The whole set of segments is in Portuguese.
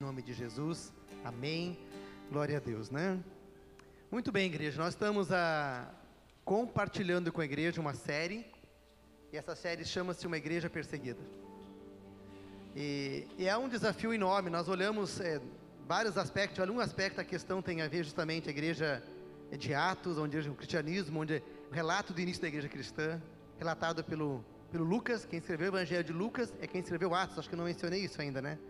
Em nome de Jesus, amém. Glória a Deus, né? Muito bem, igreja, nós estamos a, compartilhando com a igreja uma série, e essa série chama-se Uma Igreja Perseguida. E, e, é um desafio enorme, nós olhamos é, vários aspectos, um aspecto da questão tem a ver justamente a igreja de Atos, onde é o cristianismo, onde é o relato do início da igreja cristã, relatado pelo, pelo Lucas, quem escreveu o Evangelho de Lucas é quem escreveu Atos, acho que eu não mencionei isso ainda, né?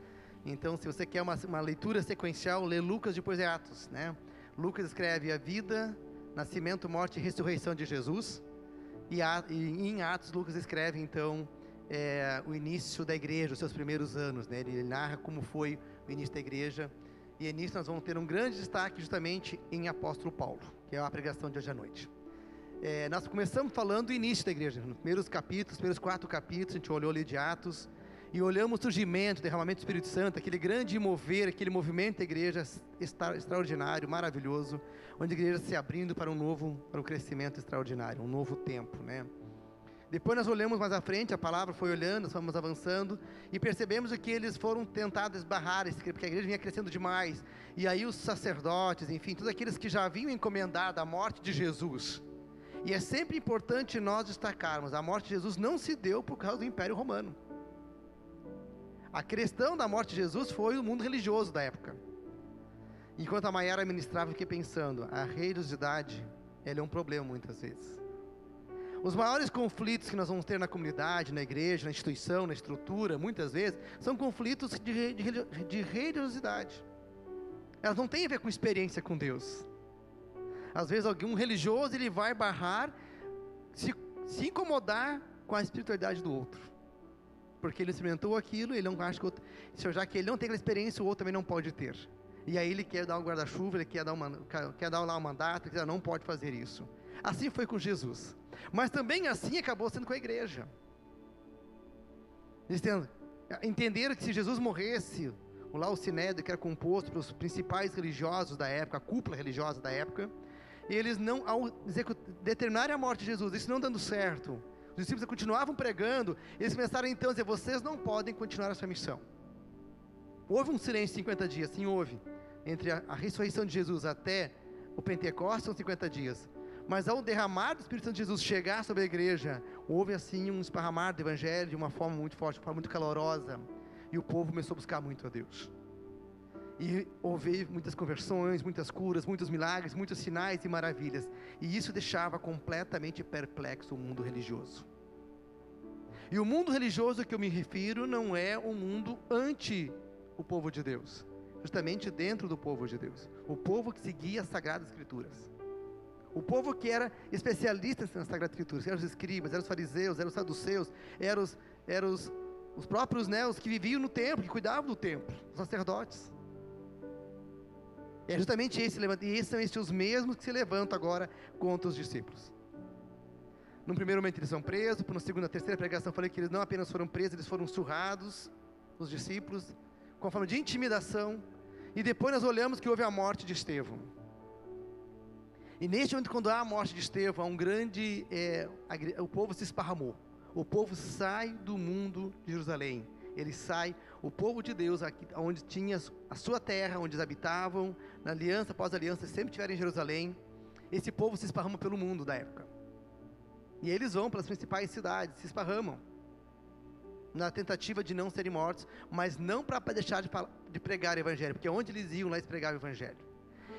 Então, se você quer uma, uma leitura sequencial, lê Lucas depois é Atos, né? Lucas escreve a vida, nascimento, morte e ressurreição de Jesus. E, a, e em Atos, Lucas escreve, então, é, o início da igreja, os seus primeiros anos, né? Ele narra como foi o início da igreja. E nisso nós vamos ter um grande destaque justamente em Apóstolo Paulo, que é a pregação de hoje à noite. É, nós começamos falando do início da igreja, nos primeiros capítulos, os primeiros quatro capítulos, a gente olhou ali de Atos, e olhamos o surgimento, derramamento do Espírito Santo, aquele grande mover, aquele movimento da igreja extra, extraordinário, maravilhoso, onde a igreja se abrindo para um novo, para um crescimento extraordinário, um novo tempo, né? Depois nós olhamos mais à frente, a palavra foi olhando, nós fomos avançando e percebemos que eles foram tentados esbarrar, porque a igreja vinha crescendo demais. E aí os sacerdotes, enfim, todos aqueles que já haviam encomendado a morte de Jesus. E é sempre importante nós destacarmos: a morte de Jesus não se deu por causa do Império Romano. A questão da morte de Jesus foi o mundo religioso da época. Enquanto a Maiara ministrava, eu fiquei pensando, a religiosidade, ela é um problema muitas vezes. Os maiores conflitos que nós vamos ter na comunidade, na igreja, na instituição, na estrutura, muitas vezes, são conflitos de, de, de religiosidade. Elas não têm a ver com experiência com Deus. Às vezes algum religioso ele vai barrar, se, se incomodar com a espiritualidade do outro porque ele experimentou aquilo, ele não acha que outro, já que ele não tem aquela experiência, o outro também não pode ter. E aí ele quer dar um guarda-chuva, ele quer dar, uma, quer dar lá um mandato, ele quer, não pode fazer isso. Assim foi com Jesus. Mas também assim acabou sendo com a igreja. Eles entenderam que se Jesus morresse, lá o Sinédrio, que era composto pelos principais religiosos da época, a cúpula religiosa da época, e eles não, ao determinarem a morte de Jesus, isso não dando certo, os discípulos continuavam pregando, eles começaram então a dizer: vocês não podem continuar a sua missão. Houve um silêncio de 50 dias, sim, houve. Entre a, a ressurreição de Jesus até o Pentecostes são 50 dias. Mas ao derramar do Espírito Santo de Jesus chegar sobre a igreja, houve assim um esparramar do Evangelho de uma forma muito forte, uma forma muito calorosa. E o povo começou a buscar muito a Deus. E houve muitas conversões, muitas curas, muitos milagres, muitos sinais e maravilhas. E isso deixava completamente perplexo o mundo religioso. E o mundo religioso que eu me refiro não é um mundo anti o povo de Deus, justamente dentro do povo de Deus. O povo que seguia as Sagradas Escrituras. O povo que era especialista nas Sagradas Escrituras, eram os escribas, eram os fariseus, eram os saduceus, eram os, eram os, os próprios né, os que viviam no templo, que cuidavam do templo, os sacerdotes. É justamente esse levanta, e esses são esses os mesmos que se levantam agora contra os discípulos. No primeiro momento eles são presos, na segunda, na terceira pregação falei que eles não apenas foram presos, eles foram surrados, os discípulos, com forma de intimidação. E depois nós olhamos que houve a morte de Estevão. E neste momento, quando há a morte de Estevão, um grande. É, o povo se esparramou. O povo sai do mundo de Jerusalém ele sai, o povo de Deus, aqui, onde tinha a sua terra, onde eles habitavam, na aliança, após aliança, sempre estiveram em Jerusalém. Esse povo se esparrama pelo mundo da época. E eles vão para as principais cidades, se esparramam, na tentativa de não serem mortos, mas não para deixar de, de pregar o evangelho, porque onde eles iam lá eles pregavam o evangelho.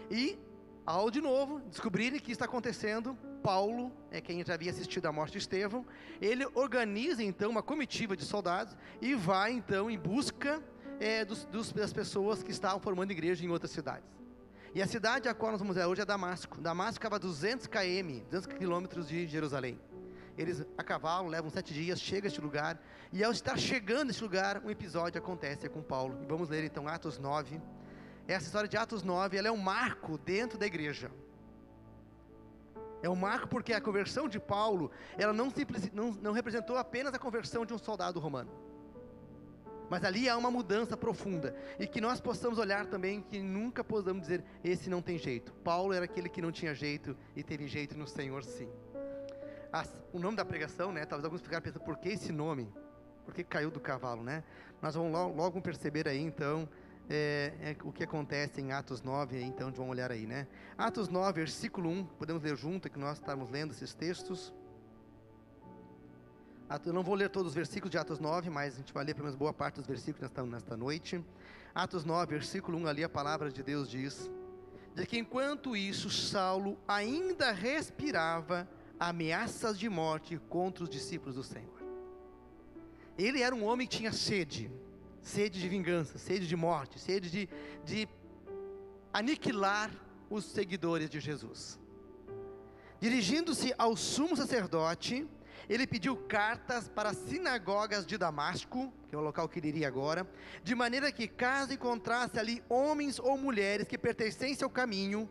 E, ao de novo descobrirem que está acontecendo, Paulo, é quem já havia assistido à morte de Estevão, ele organiza então uma comitiva de soldados e vai então em busca é, dos, dos, das pessoas que estavam formando igreja em outras cidades. E a cidade a qual nós vamos ver hoje é Damasco. Damasco ficava a 200 km, 200 quilômetros de Jerusalém. Eles a cavalo levam sete dias, chega a este lugar, e ao estar chegando a este lugar, um episódio acontece com Paulo. E vamos ler então Atos 9. Essa história de Atos 9, ela é um marco dentro da igreja. É um marco porque a conversão de Paulo, ela não, simples, não, não representou apenas a conversão de um soldado romano. Mas ali há uma mudança profunda. E que nós possamos olhar também que nunca possamos dizer, esse não tem jeito. Paulo era aquele que não tinha jeito e teve jeito no Senhor sim. As, o nome da pregação, né? Talvez alguns ficaram pensando, por que esse nome? Por que caiu do cavalo, né? Nós vamos logo, logo perceber aí então é, é o que acontece em Atos 9, então vamos olhar aí, né? Atos 9, versículo 1, podemos ler junto, que nós estamos lendo esses textos. Eu não vou ler todos os versículos de Atos 9, mas a gente vai ler pelo menos boa parte dos versículos nesta, nesta noite. Atos 9, versículo 1, ali a palavra de Deus diz: De que enquanto isso, Saulo ainda respirava ameaças de morte contra os discípulos do Senhor. Ele era um homem que tinha sede, sede de vingança, sede de morte, sede de, de aniquilar os seguidores de Jesus. Dirigindo-se ao sumo sacerdote, ele pediu cartas para as sinagogas de Damasco, que é o local que ele iria agora, de maneira que, caso encontrasse ali homens ou mulheres que pertencessem ao caminho,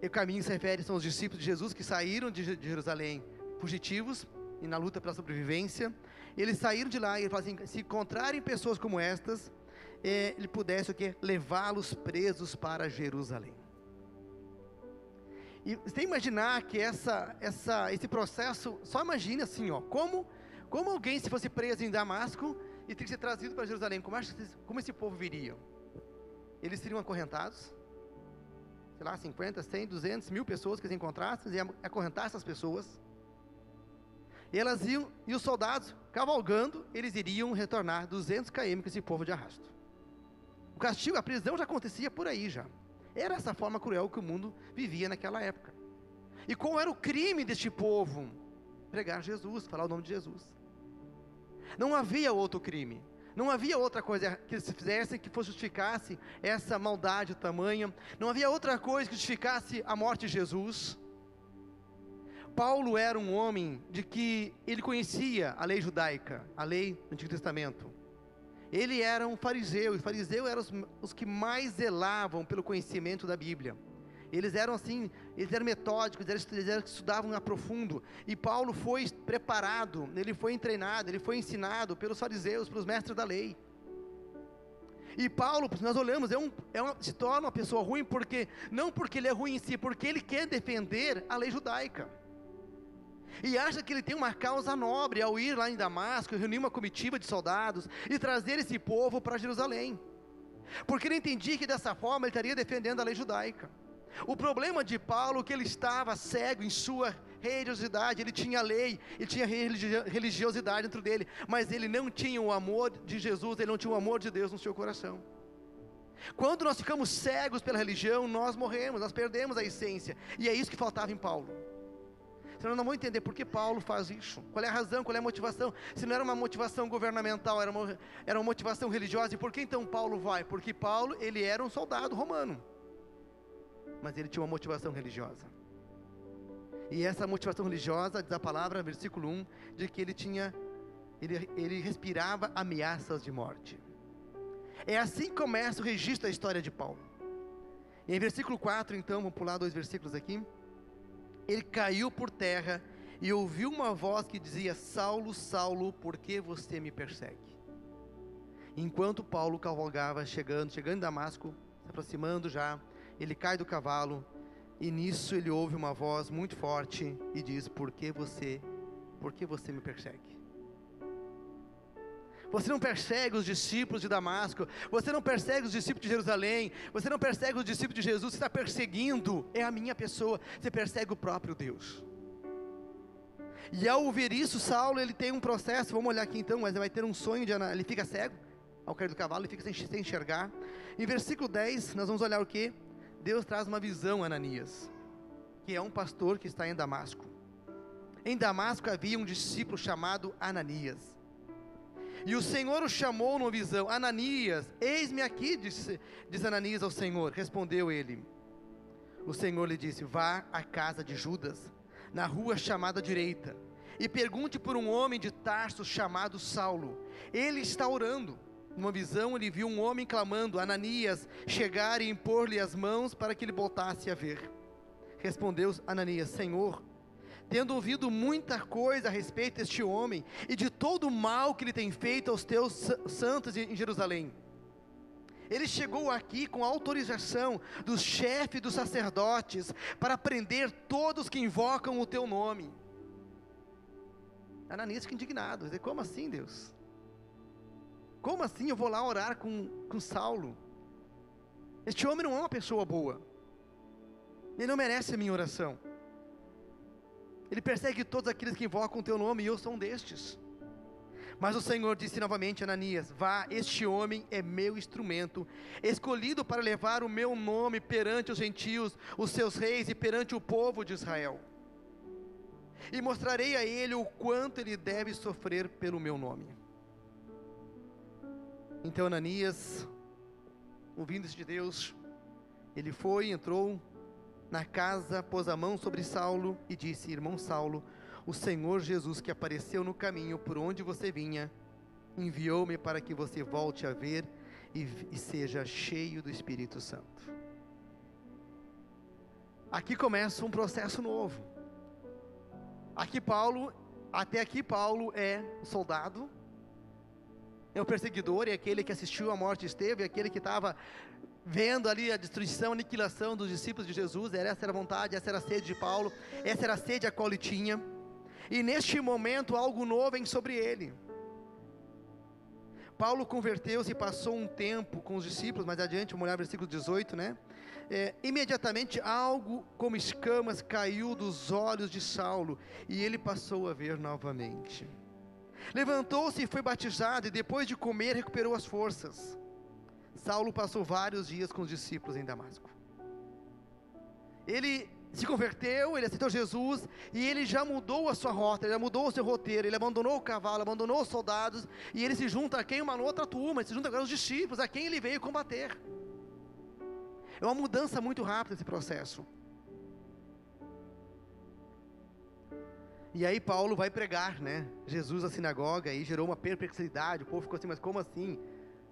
e o caminho se refere são os discípulos de Jesus que saíram de Jerusalém fugitivos e na luta pela sobrevivência, eles saíram de lá e falou assim: se encontrarem pessoas como estas, eh, ele pudesse o quê? Levá-los presos para Jerusalém. E você imaginar que essa, essa, esse processo, só imagine assim, ó, como, como alguém se fosse preso em Damasco e teria que ser trazido para Jerusalém, como, como esse povo viria? Eles seriam acorrentados, sei lá, 50, 100, 200 mil pessoas que eles encontrassem, iam acorrentar essas pessoas. E elas iam, e os soldados, cavalgando, eles iriam retornar 200 km com esse povo de arrasto. O castigo, a prisão já acontecia por aí já. Era essa forma cruel que o mundo vivia naquela época. E qual era o crime deste povo? Pregar Jesus, falar o nome de Jesus. Não havia outro crime. Não havia outra coisa que eles fizessem que justificasse essa maldade tamanha. Não havia outra coisa que justificasse a morte de Jesus. Paulo era um homem de que ele conhecia a lei judaica, a lei do Antigo Testamento. Ele era um fariseu, e fariseu eram os, os que mais zelavam pelo conhecimento da Bíblia. Eles eram assim, eles eram metódicos, eles, eles eram, estudavam a profundo. E Paulo foi preparado, ele foi treinado, ele foi ensinado pelos fariseus, pelos mestres da lei. E Paulo, nós olhamos, é um, é uma, se torna uma pessoa ruim porque não porque ele é ruim em si, porque ele quer defender a lei judaica e acha que ele tem uma causa nobre ao ir lá em Damasco, reunir uma comitiva de soldados e trazer esse povo para Jerusalém, porque ele entendia que dessa forma ele estaria defendendo a lei judaica. O problema de Paulo é que ele estava cego em sua religiosidade, ele tinha lei, ele tinha religiosidade dentro dele, mas ele não tinha o amor de Jesus, ele não tinha o amor de Deus no seu coração. Quando nós ficamos cegos pela religião, nós morremos, nós perdemos a essência, e é isso que faltava em Paulo. Senão não vão entender por que Paulo faz isso. Qual é a razão, qual é a motivação. Se não era uma motivação governamental, era uma, era uma motivação religiosa. E por que então Paulo vai? Porque Paulo, ele era um soldado romano. Mas ele tinha uma motivação religiosa. E essa motivação religiosa, diz a palavra, versículo 1, de que ele tinha, ele, ele respirava ameaças de morte. É assim que começa o registro da história de Paulo. E em versículo 4, então, vamos pular dois versículos aqui ele caiu por terra e ouviu uma voz que dizia: Saulo, Saulo, por que você me persegue? Enquanto Paulo cavalgava, chegando, chegando em Damasco, se aproximando já, ele cai do cavalo e nisso ele ouve uma voz muito forte e diz: Por que você, por que você me persegue? Você não persegue os discípulos de Damasco, você não persegue os discípulos de Jerusalém, você não persegue os discípulos de Jesus, você está perseguindo, é a minha pessoa, você persegue o próprio Deus. E ao ouvir isso, Saulo ele tem um processo, vamos olhar aqui então, mas ele vai ter um sonho de ele fica cego, ao cair do cavalo, ele fica sem, sem enxergar. Em versículo 10, nós vamos olhar o que? Deus traz uma visão a Ananias, que é um pastor que está em Damasco. Em Damasco havia um discípulo chamado Ananias. E o Senhor o chamou numa visão: Ananias, eis-me aqui, disse, disse Ananias ao Senhor. Respondeu ele. O Senhor lhe disse: Vá à casa de Judas, na rua chamada direita, e pergunte por um homem de Tarso chamado Saulo. Ele está orando. Numa visão, ele viu um homem clamando: Ananias, chegar e impor-lhe as mãos para que ele voltasse a ver. Respondeu Ananias: Senhor, tendo ouvido muita coisa a respeito deste homem e de todo o mal que ele tem feito aos teus santos em Jerusalém. Ele chegou aqui com autorização do chefe dos sacerdotes para prender todos que invocam o teu nome. Ananias fica indignado, como assim Deus? Como assim eu vou lá orar com, com Saulo? Este homem não é uma pessoa boa. Ele não merece a minha oração. Ele persegue todos aqueles que invocam o teu nome e eu sou um destes. Mas o Senhor disse novamente a Ananias: Vá, este homem é meu instrumento, escolhido para levar o meu nome perante os gentios, os seus reis e perante o povo de Israel. E mostrarei a ele o quanto ele deve sofrer pelo meu nome. Então Ananias, ouvindo isso de Deus, ele foi, entrou na casa, pôs a mão sobre Saulo e disse: Irmão Saulo, o Senhor Jesus que apareceu no caminho por onde você vinha, enviou-me para que você volte a ver e, e seja cheio do Espírito Santo. Aqui começa um processo novo. Aqui Paulo, até aqui Paulo é soldado, é o perseguidor, é aquele que assistiu à morte de Estevão, é aquele que estava vendo ali a destruição, a aniquilação dos discípulos de Jesus, essa era a vontade, essa era a sede de Paulo, essa era a sede a qual ele tinha. E neste momento algo novo vem sobre ele. Paulo converteu-se e passou um tempo com os discípulos, mais adiante, vamos olhar versículo 18, né? É, imediatamente algo como escamas caiu dos olhos de Saulo e ele passou a ver novamente. Levantou-se e foi batizado, e depois de comer recuperou as forças. Saulo passou vários dias com os discípulos em Damasco. Ele se converteu, ele aceitou Jesus e ele já mudou a sua rota, ele já mudou o seu roteiro, ele abandonou o cavalo, abandonou os soldados e ele se junta a quem? Uma outra turma, ele se junta agora aos discípulos, a quem ele veio combater. É uma mudança muito rápida esse processo. E aí Paulo vai pregar, né? Jesus na sinagoga e gerou uma perplexidade, o povo ficou assim, mas como assim?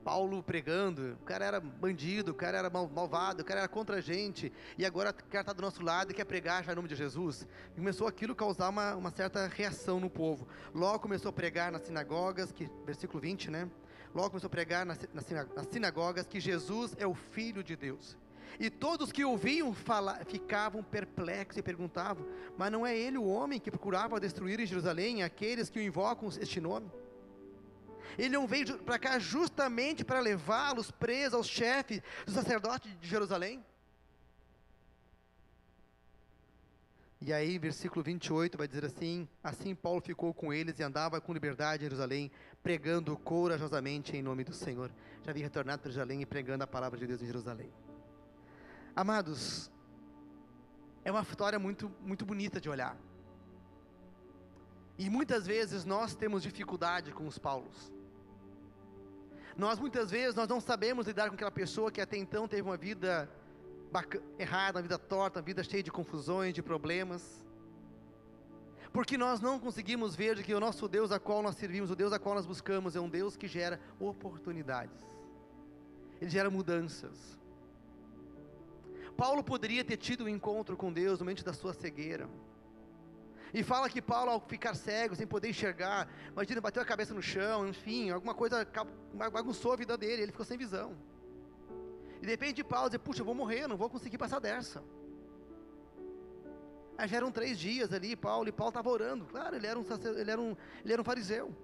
Paulo pregando, o cara era bandido, o cara era mal, malvado, o cara era contra a gente, e agora o cara está do nosso lado e quer pregar já em nome de Jesus. E começou aquilo a causar uma, uma certa reação no povo. Logo começou a pregar nas sinagogas, que, versículo 20, né? Logo começou a pregar nas, nas sinagogas que Jesus é o Filho de Deus. E todos que ouviam falar ficavam perplexos e perguntavam: Mas não é ele o homem que procurava destruir em Jerusalém aqueles que o invocam este nome? Ele não veio para cá justamente para levá-los presos aos chefes dos sacerdotes de Jerusalém? E aí, versículo 28 vai dizer assim: Assim Paulo ficou com eles e andava com liberdade em Jerusalém, pregando corajosamente em nome do Senhor. Já havia retornado para Jerusalém e pregando a palavra de Deus em Jerusalém. Amados, é uma história muito, muito bonita de olhar. E muitas vezes nós temos dificuldade com os Paulos. Nós muitas vezes nós não sabemos lidar com aquela pessoa que até então teve uma vida errada, uma vida torta, uma vida cheia de confusões, de problemas. Porque nós não conseguimos ver que o nosso Deus a qual nós servimos, o Deus a qual nós buscamos, é um Deus que gera oportunidades. Ele gera mudanças. Paulo poderia ter tido um encontro com Deus no momento da sua cegueira. E fala que Paulo, ao ficar cego, sem poder enxergar, imagina, bateu a cabeça no chão, enfim, alguma coisa bagunçou a vida dele, ele ficou sem visão. E de repente Paulo diz, puxa, eu vou morrer, não vou conseguir passar dessa. Aí já eram três dias ali, Paulo, e Paulo estava orando. Claro, ele era um, ele era um, ele era um fariseu.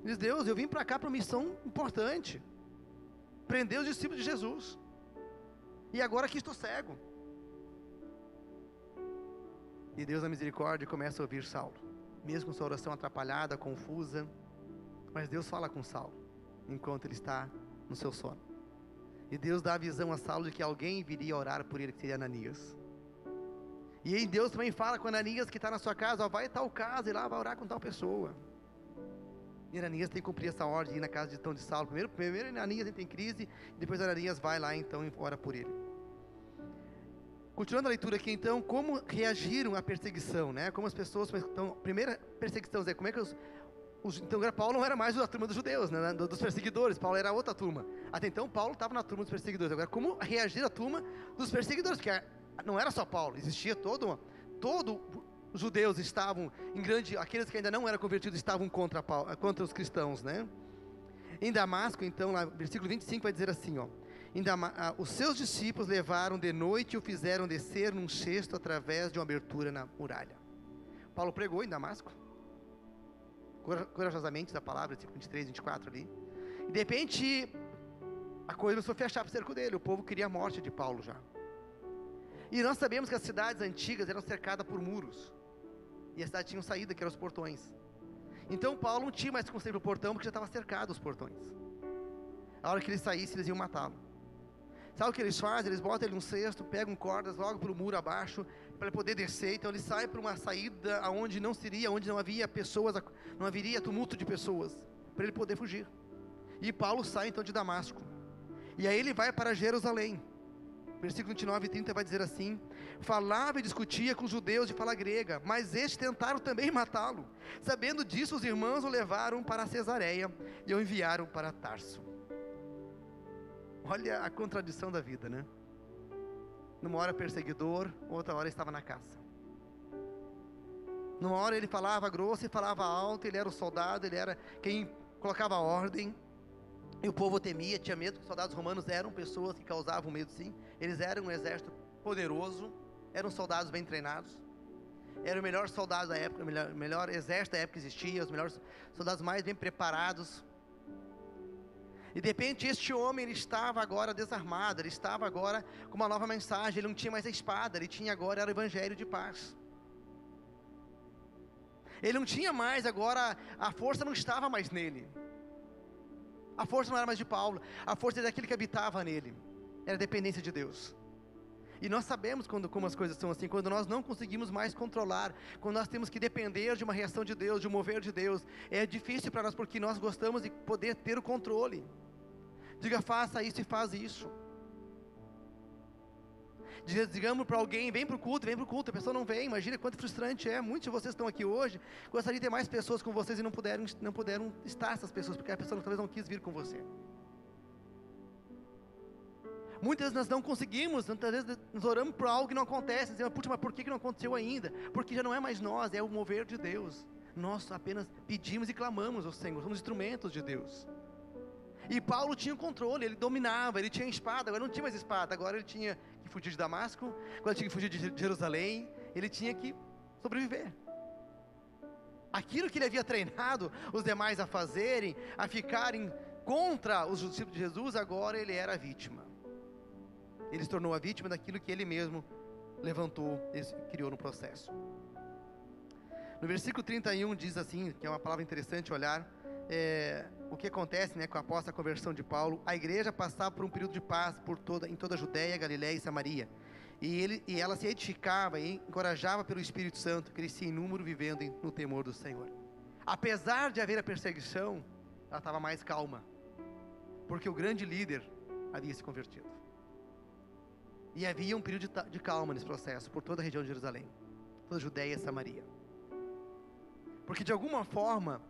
Ele diz, Deus, eu vim para cá para uma missão importante. Prender os discípulos de Jesus. E agora aqui estou cego. E Deus, na misericórdia, começa a ouvir Saulo. Mesmo com sua oração atrapalhada, confusa. Mas Deus fala com Saulo, enquanto ele está no seu sono. E Deus dá a visão a Saulo de que alguém viria orar por ele, que seria Ananias. E aí Deus também fala com Ananias que está na sua casa, ó, vai tal casa e lá vai orar com tal pessoa. E Ananias tem que cumprir essa ordem, ir na casa de tão de Saulo. Primeiro, primeiro Ananias entra em crise, depois Ananias vai lá então e ora por ele. Continuando a leitura aqui, então, como reagiram à perseguição, né? Como as pessoas, então, primeira perseguição, como é que os, os então Paulo não era mais da turma dos judeus, né? Dos perseguidores, Paulo era outra turma. Até então Paulo estava na turma dos perseguidores. Agora, como reagir à turma dos perseguidores? Porque não era só Paulo, existia todo, uma, todo os judeus estavam em grande, aqueles que ainda não eram convertidos estavam contra, Paulo, contra os cristãos, né? Em Damasco, então, lá, versículo 25 vai dizer assim, ó. Ah, os seus discípulos levaram de noite e o fizeram descer num cesto através de uma abertura na muralha. Paulo pregou em Damasco, corajosamente da palavra, versículo 23, 24 ali. E de repente, a coisa começou a fechar para o cerco dele. O povo queria a morte de Paulo já. E nós sabemos que as cidades antigas eram cercadas por muros. E a cidade tinha saída, que eram os portões. Então Paulo não tinha mais como sair para o portão, porque já estava cercado os portões. A hora que ele saísse, eles iam matá-lo. Sabe o que eles fazem? Eles botam ele num cesto, pegam cordas logo para o muro abaixo, para ele poder descer. Então ele sai para uma saída aonde não seria, onde não havia pessoas, não haveria tumulto de pessoas, para ele poder fugir. E Paulo sai então de Damasco. E aí ele vai para Jerusalém. Versículo 29 e 30 vai dizer assim: Falava e discutia com os judeus de fala grega, mas estes tentaram também matá-lo. Sabendo disso, os irmãos o levaram para Cesareia e o enviaram para Tarso. Olha a contradição da vida, né? Numa hora perseguidor, outra hora estava na caça. Numa hora ele falava grosso e falava alto, ele era o soldado, ele era quem colocava ordem. E o povo temia, tinha medo, os soldados romanos eram pessoas que causavam medo sim. Eles eram um exército poderoso, eram soldados bem treinados. Era o melhor soldado da época, o melhor, melhor exército da época que existia, os melhores soldados mais bem preparados. E de repente este homem ele estava agora desarmado, ele estava agora com uma nova mensagem, ele não tinha mais a espada, ele tinha agora era o evangelho de paz. Ele não tinha mais agora, a força não estava mais nele. A força não era mais de Paulo, a força era daquele que habitava nele. Era a dependência de Deus. E nós sabemos quando, como as coisas são assim, quando nós não conseguimos mais controlar, quando nós temos que depender de uma reação de Deus, de um mover de Deus, é difícil para nós porque nós gostamos de poder ter o controle. Diga, faça isso e faz isso. Digamos para alguém, vem para o culto, vem para o culto, a pessoa não vem, imagina quanto frustrante é. Muitos de vocês estão aqui hoje, gostaria de ter mais pessoas com vocês e não puderam, não puderam estar essas pessoas, porque a pessoa talvez não quis vir com você. Muitas vezes nós não conseguimos, muitas vezes nós oramos por algo que não acontece, dizemos, putz, mas por que não aconteceu ainda? Porque já não é mais nós, é o mover de Deus. Nós apenas pedimos e clamamos ao Senhor, somos instrumentos de Deus. E Paulo tinha o controle, ele dominava, ele tinha espada, agora não tinha mais espada, agora ele tinha que fugir de Damasco, agora tinha que fugir de Jerusalém, ele tinha que sobreviver. Aquilo que ele havia treinado os demais a fazerem, a ficarem contra os discípulos de Jesus, agora ele era a vítima. Ele se tornou a vítima daquilo que ele mesmo levantou criou no processo. No versículo 31 diz assim, que é uma palavra interessante olhar, é, o que acontece né, com após a conversão de Paulo, a igreja passava por um período de paz por toda, em toda a Judéia, Galiléia e Samaria. E, ele, e ela se edificava e encorajava pelo Espírito Santo, crescia em número, vivendo no temor do Senhor. Apesar de haver a perseguição, ela estava mais calma, porque o grande líder havia se convertido. E havia um período de, de calma nesse processo, por toda a região de Jerusalém, toda a Judéia e Samaria. Porque de alguma forma,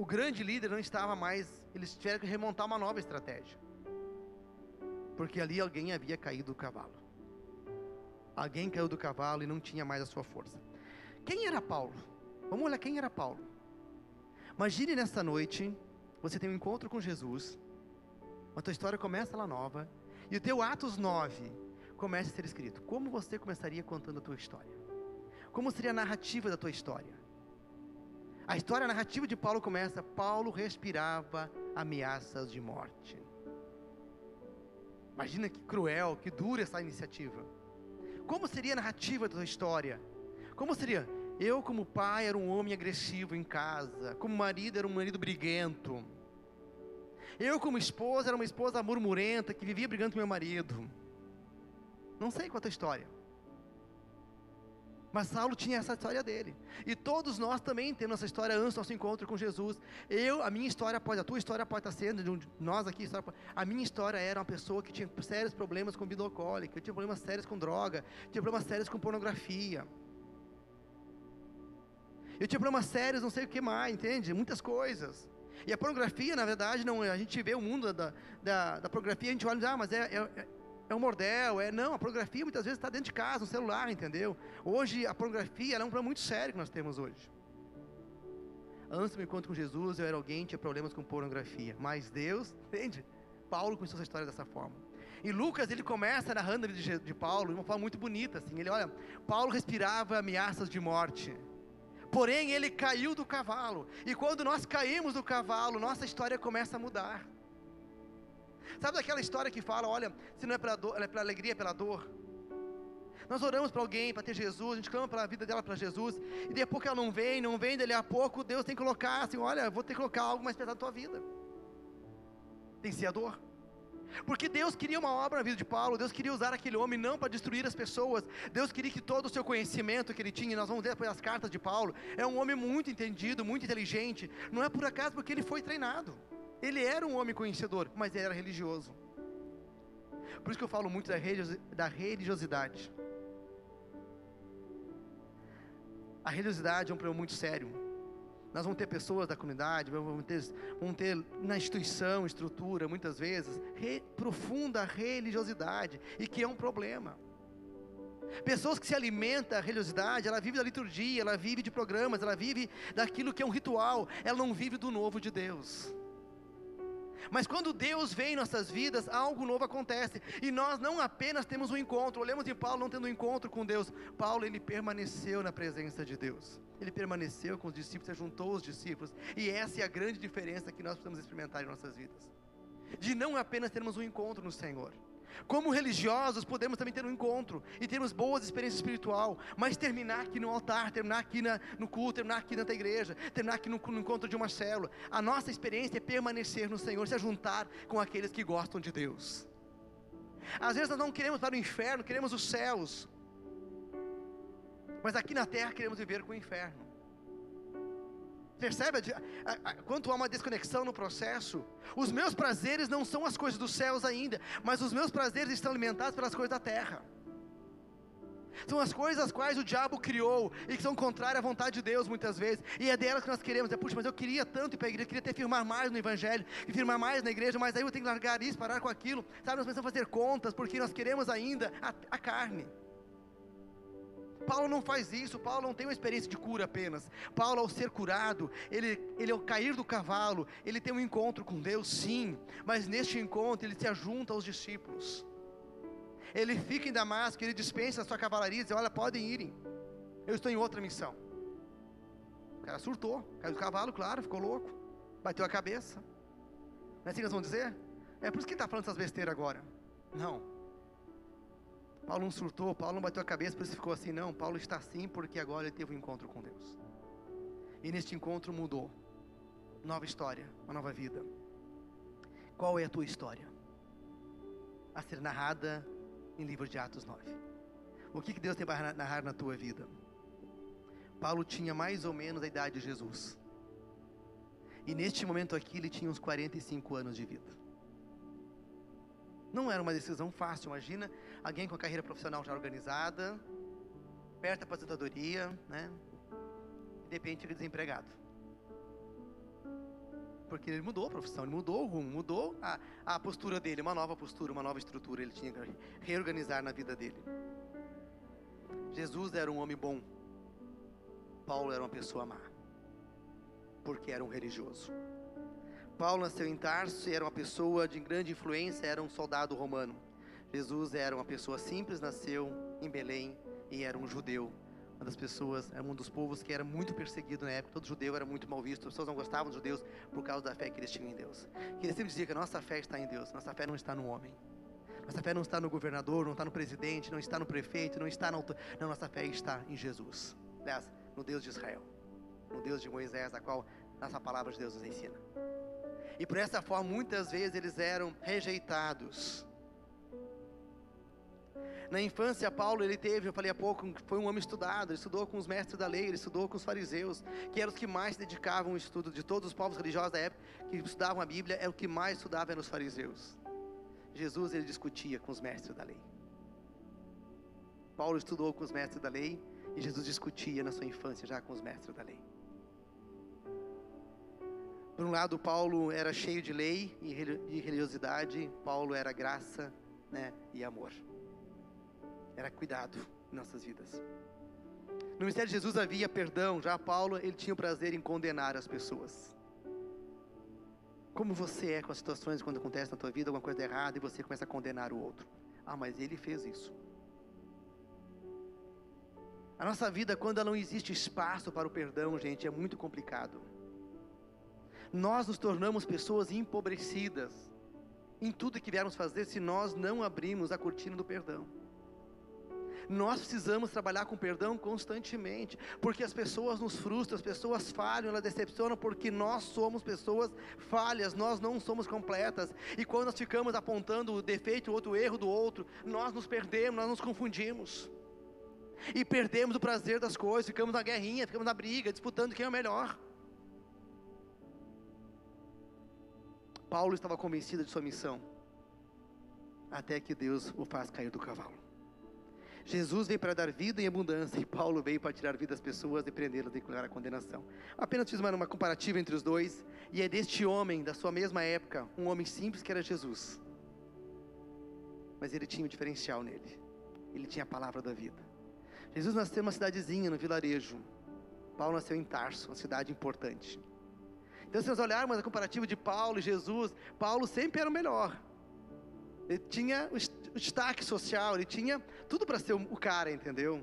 o grande líder não estava mais, eles tiveram que remontar uma nova estratégia. Porque ali alguém havia caído do cavalo. Alguém caiu do cavalo e não tinha mais a sua força. Quem era Paulo? Vamos olhar quem era Paulo. Imagine nessa noite, você tem um encontro com Jesus, a tua história começa lá nova, e o teu Atos 9 começa a ser escrito. Como você começaria contando a tua história? Como seria a narrativa da tua história? A história narrativa de Paulo começa: Paulo respirava ameaças de morte. Imagina que cruel, que dura essa iniciativa. Como seria a narrativa da história? Como seria? Eu, como pai, era um homem agressivo em casa. Como marido, era um marido briguento. Eu, como esposa, era uma esposa murmurenta que vivia brigando com meu marido. Não sei qual é a tua história. Mas Saulo tinha essa história dele. E todos nós também temos essa história antes do nosso encontro com Jesus. Eu, a minha história pode, a tua história pode estar sendo, de um, nós aqui, a minha história era uma pessoa que tinha sérios problemas com vida alcoólica, eu tinha problemas sérios com droga, tinha problemas sérios com pornografia. Eu tinha problemas sérios, não sei o que mais, entende? Muitas coisas. E a pornografia, na verdade, não, a gente vê o mundo da, da, da pornografia, a gente olha e diz, ah, mas é, é é um mordel, é não, a pornografia muitas vezes está dentro de casa, no celular, entendeu? Hoje a pornografia é um problema muito sério que nós temos hoje. Antes do meu encontro com Jesus, eu era alguém que tinha problemas com pornografia, mas Deus, entende? Paulo começou essa história dessa forma. E Lucas, ele começa narrando a vida de Paulo de uma forma muito bonita, assim. Ele olha, Paulo respirava ameaças de morte. Porém, ele caiu do cavalo. E quando nós caímos do cavalo, nossa história começa a mudar. Sabe daquela história que fala, olha, se não é para dor, é alegria, é pela dor. Nós oramos para alguém para ter Jesus, a gente clama para a vida dela para Jesus, e a pouco ela não vem, não vem, dali a pouco Deus tem que colocar assim, olha, vou ter que colocar algo mais pesado na tua vida. Tem que ser a dor. Porque Deus queria uma obra na vida de Paulo, Deus queria usar aquele homem não para destruir as pessoas, Deus queria que todo o seu conhecimento que ele tinha, nós vamos ver depois as cartas de Paulo, é um homem muito entendido, muito inteligente, não é por acaso porque ele foi treinado, ele era um homem conhecedor, mas ele era religioso. Por isso que eu falo muito da religiosidade. A religiosidade é um problema muito sério. Nós vamos ter pessoas da comunidade, vamos ter, vamos ter na instituição, estrutura, muitas vezes, re, profunda religiosidade, e que é um problema. Pessoas que se alimentam da religiosidade, ela vive da liturgia, ela vive de programas, ela vive daquilo que é um ritual, ela não vive do novo de Deus. Mas quando Deus vem em nossas vidas, algo novo acontece. E nós não apenas temos um encontro. Olhamos em Paulo não tendo um encontro com Deus. Paulo, ele permaneceu na presença de Deus. Ele permaneceu com os discípulos, juntou os discípulos. E essa é a grande diferença que nós precisamos experimentar em nossas vidas. De não apenas termos um encontro no Senhor, como religiosos, podemos também ter um encontro e termos boas experiências espiritual, mas terminar aqui no altar, terminar aqui na, no culto, terminar aqui na igreja, terminar aqui no, no encontro de uma célula. A nossa experiência é permanecer no Senhor, se juntar com aqueles que gostam de Deus. Às vezes nós não queremos para o inferno, queremos os céus, mas aqui na terra queremos viver com o inferno. Percebe quanto há uma desconexão no processo? Os meus prazeres não são as coisas dos céus ainda, mas os meus prazeres estão alimentados pelas coisas da terra. São as coisas as quais o diabo criou e que são contrárias à vontade de Deus muitas vezes. E é delas que nós queremos. É, puxa, mas eu queria tanto ir para a igreja, queria ter firmar mais no Evangelho, firmar mais na igreja, mas aí eu tenho que largar isso, parar com aquilo. Sabe, nós precisamos fazer contas porque nós queremos ainda a, a carne. Paulo não faz isso, Paulo não tem uma experiência de cura apenas. Paulo, ao ser curado, ele, ele ao cair do cavalo, ele tem um encontro com Deus, sim, mas neste encontro ele se ajunta aos discípulos. Ele fica em Damasco, ele dispensa a sua cavalaria e diz: Olha, podem irem, eu estou em outra missão. O cara surtou, caiu do cavalo, claro, ficou louco, bateu a cabeça. Não é assim que nós vamos dizer? É por isso que ele está falando essas besteiras agora. Não, Paulo não surtou, Paulo não bateu a cabeça, por isso ficou assim, não. Paulo está assim porque agora ele teve um encontro com Deus. E neste encontro mudou. Nova história, uma nova vida. Qual é a tua história? A ser narrada em livro de Atos 9. O que, que Deus tem para narrar na tua vida? Paulo tinha mais ou menos a idade de Jesus. E neste momento aqui ele tinha uns 45 anos de vida. Não era uma decisão fácil, imagina alguém com a carreira profissional já organizada, perto da aposentadoria, né? E de repente fica desempregado. Porque ele mudou a profissão, ele mudou o rumo, mudou a, a postura dele, uma nova postura, uma nova estrutura, ele tinha que reorganizar na vida dele. Jesus era um homem bom, Paulo era uma pessoa má, porque era um religioso. Paulo nasceu em Tarso e era uma pessoa de grande influência, era um soldado romano. Jesus era uma pessoa simples, nasceu em Belém e era um judeu. Uma das pessoas, era um dos povos que era muito perseguido na época. Todo judeu era muito mal visto. As pessoas não gostavam dos judeus por causa da fé que eles tinham em Deus. Que ele sempre dizia que a nossa fé está em Deus, nossa fé não está no homem. Nossa fé não está no governador, não está no presidente, não está no prefeito, não está na Não, nossa fé está em Jesus. Aliás, no Deus de Israel, no Deus de Moisés, a qual nossa palavra de Deus nos ensina. E por essa forma, muitas vezes eles eram rejeitados. Na infância, Paulo, ele teve, eu falei há pouco, foi um homem estudado, ele estudou com os mestres da lei, ele estudou com os fariseus, que eram os que mais se dedicavam ao estudo de todos os povos religiosos da época, que estudavam a Bíblia, é o que mais estudava eram os fariseus. Jesus, ele discutia com os mestres da lei. Paulo estudou com os mestres da lei, e Jesus discutia na sua infância já com os mestres da lei. Por um lado, Paulo era cheio de lei e religiosidade, Paulo era graça né, e amor. Era cuidado em nossas vidas. No ministério de Jesus havia perdão, já Paulo ele tinha o prazer em condenar as pessoas. Como você é com as situações quando acontece na tua vida alguma coisa errada e você começa a condenar o outro? Ah, mas ele fez isso. A nossa vida, quando não existe espaço para o perdão, gente, é muito complicado nós nos tornamos pessoas empobrecidas. em tudo que viermos fazer se nós não abrimos a cortina do perdão. Nós precisamos trabalhar com perdão constantemente, porque as pessoas nos frustram, as pessoas falham, elas decepcionam, porque nós somos pessoas falhas, nós não somos completas. E quando nós ficamos apontando o defeito, o outro erro do outro, nós nos perdemos, nós nos confundimos. E perdemos o prazer das coisas, ficamos na guerrinha, ficamos na briga, disputando quem é o melhor. Paulo estava convencido de sua missão, até que Deus o faz cair do cavalo. Jesus veio para dar vida em abundância e Paulo veio para tirar vida das pessoas e prendê-las e declarar a condenação. Apenas fiz uma, comparativa entre os dois, e é deste homem, da sua mesma época, um homem simples que era Jesus. Mas ele tinha um diferencial nele. Ele tinha a palavra da vida. Jesus nasceu numa cidadezinha, no vilarejo. Paulo nasceu em Tarso, uma cidade importante. Então, se nós olharmos a comparativa de Paulo e Jesus, Paulo sempre era o melhor. Ele tinha o destaque social, ele tinha tudo para ser o cara, entendeu?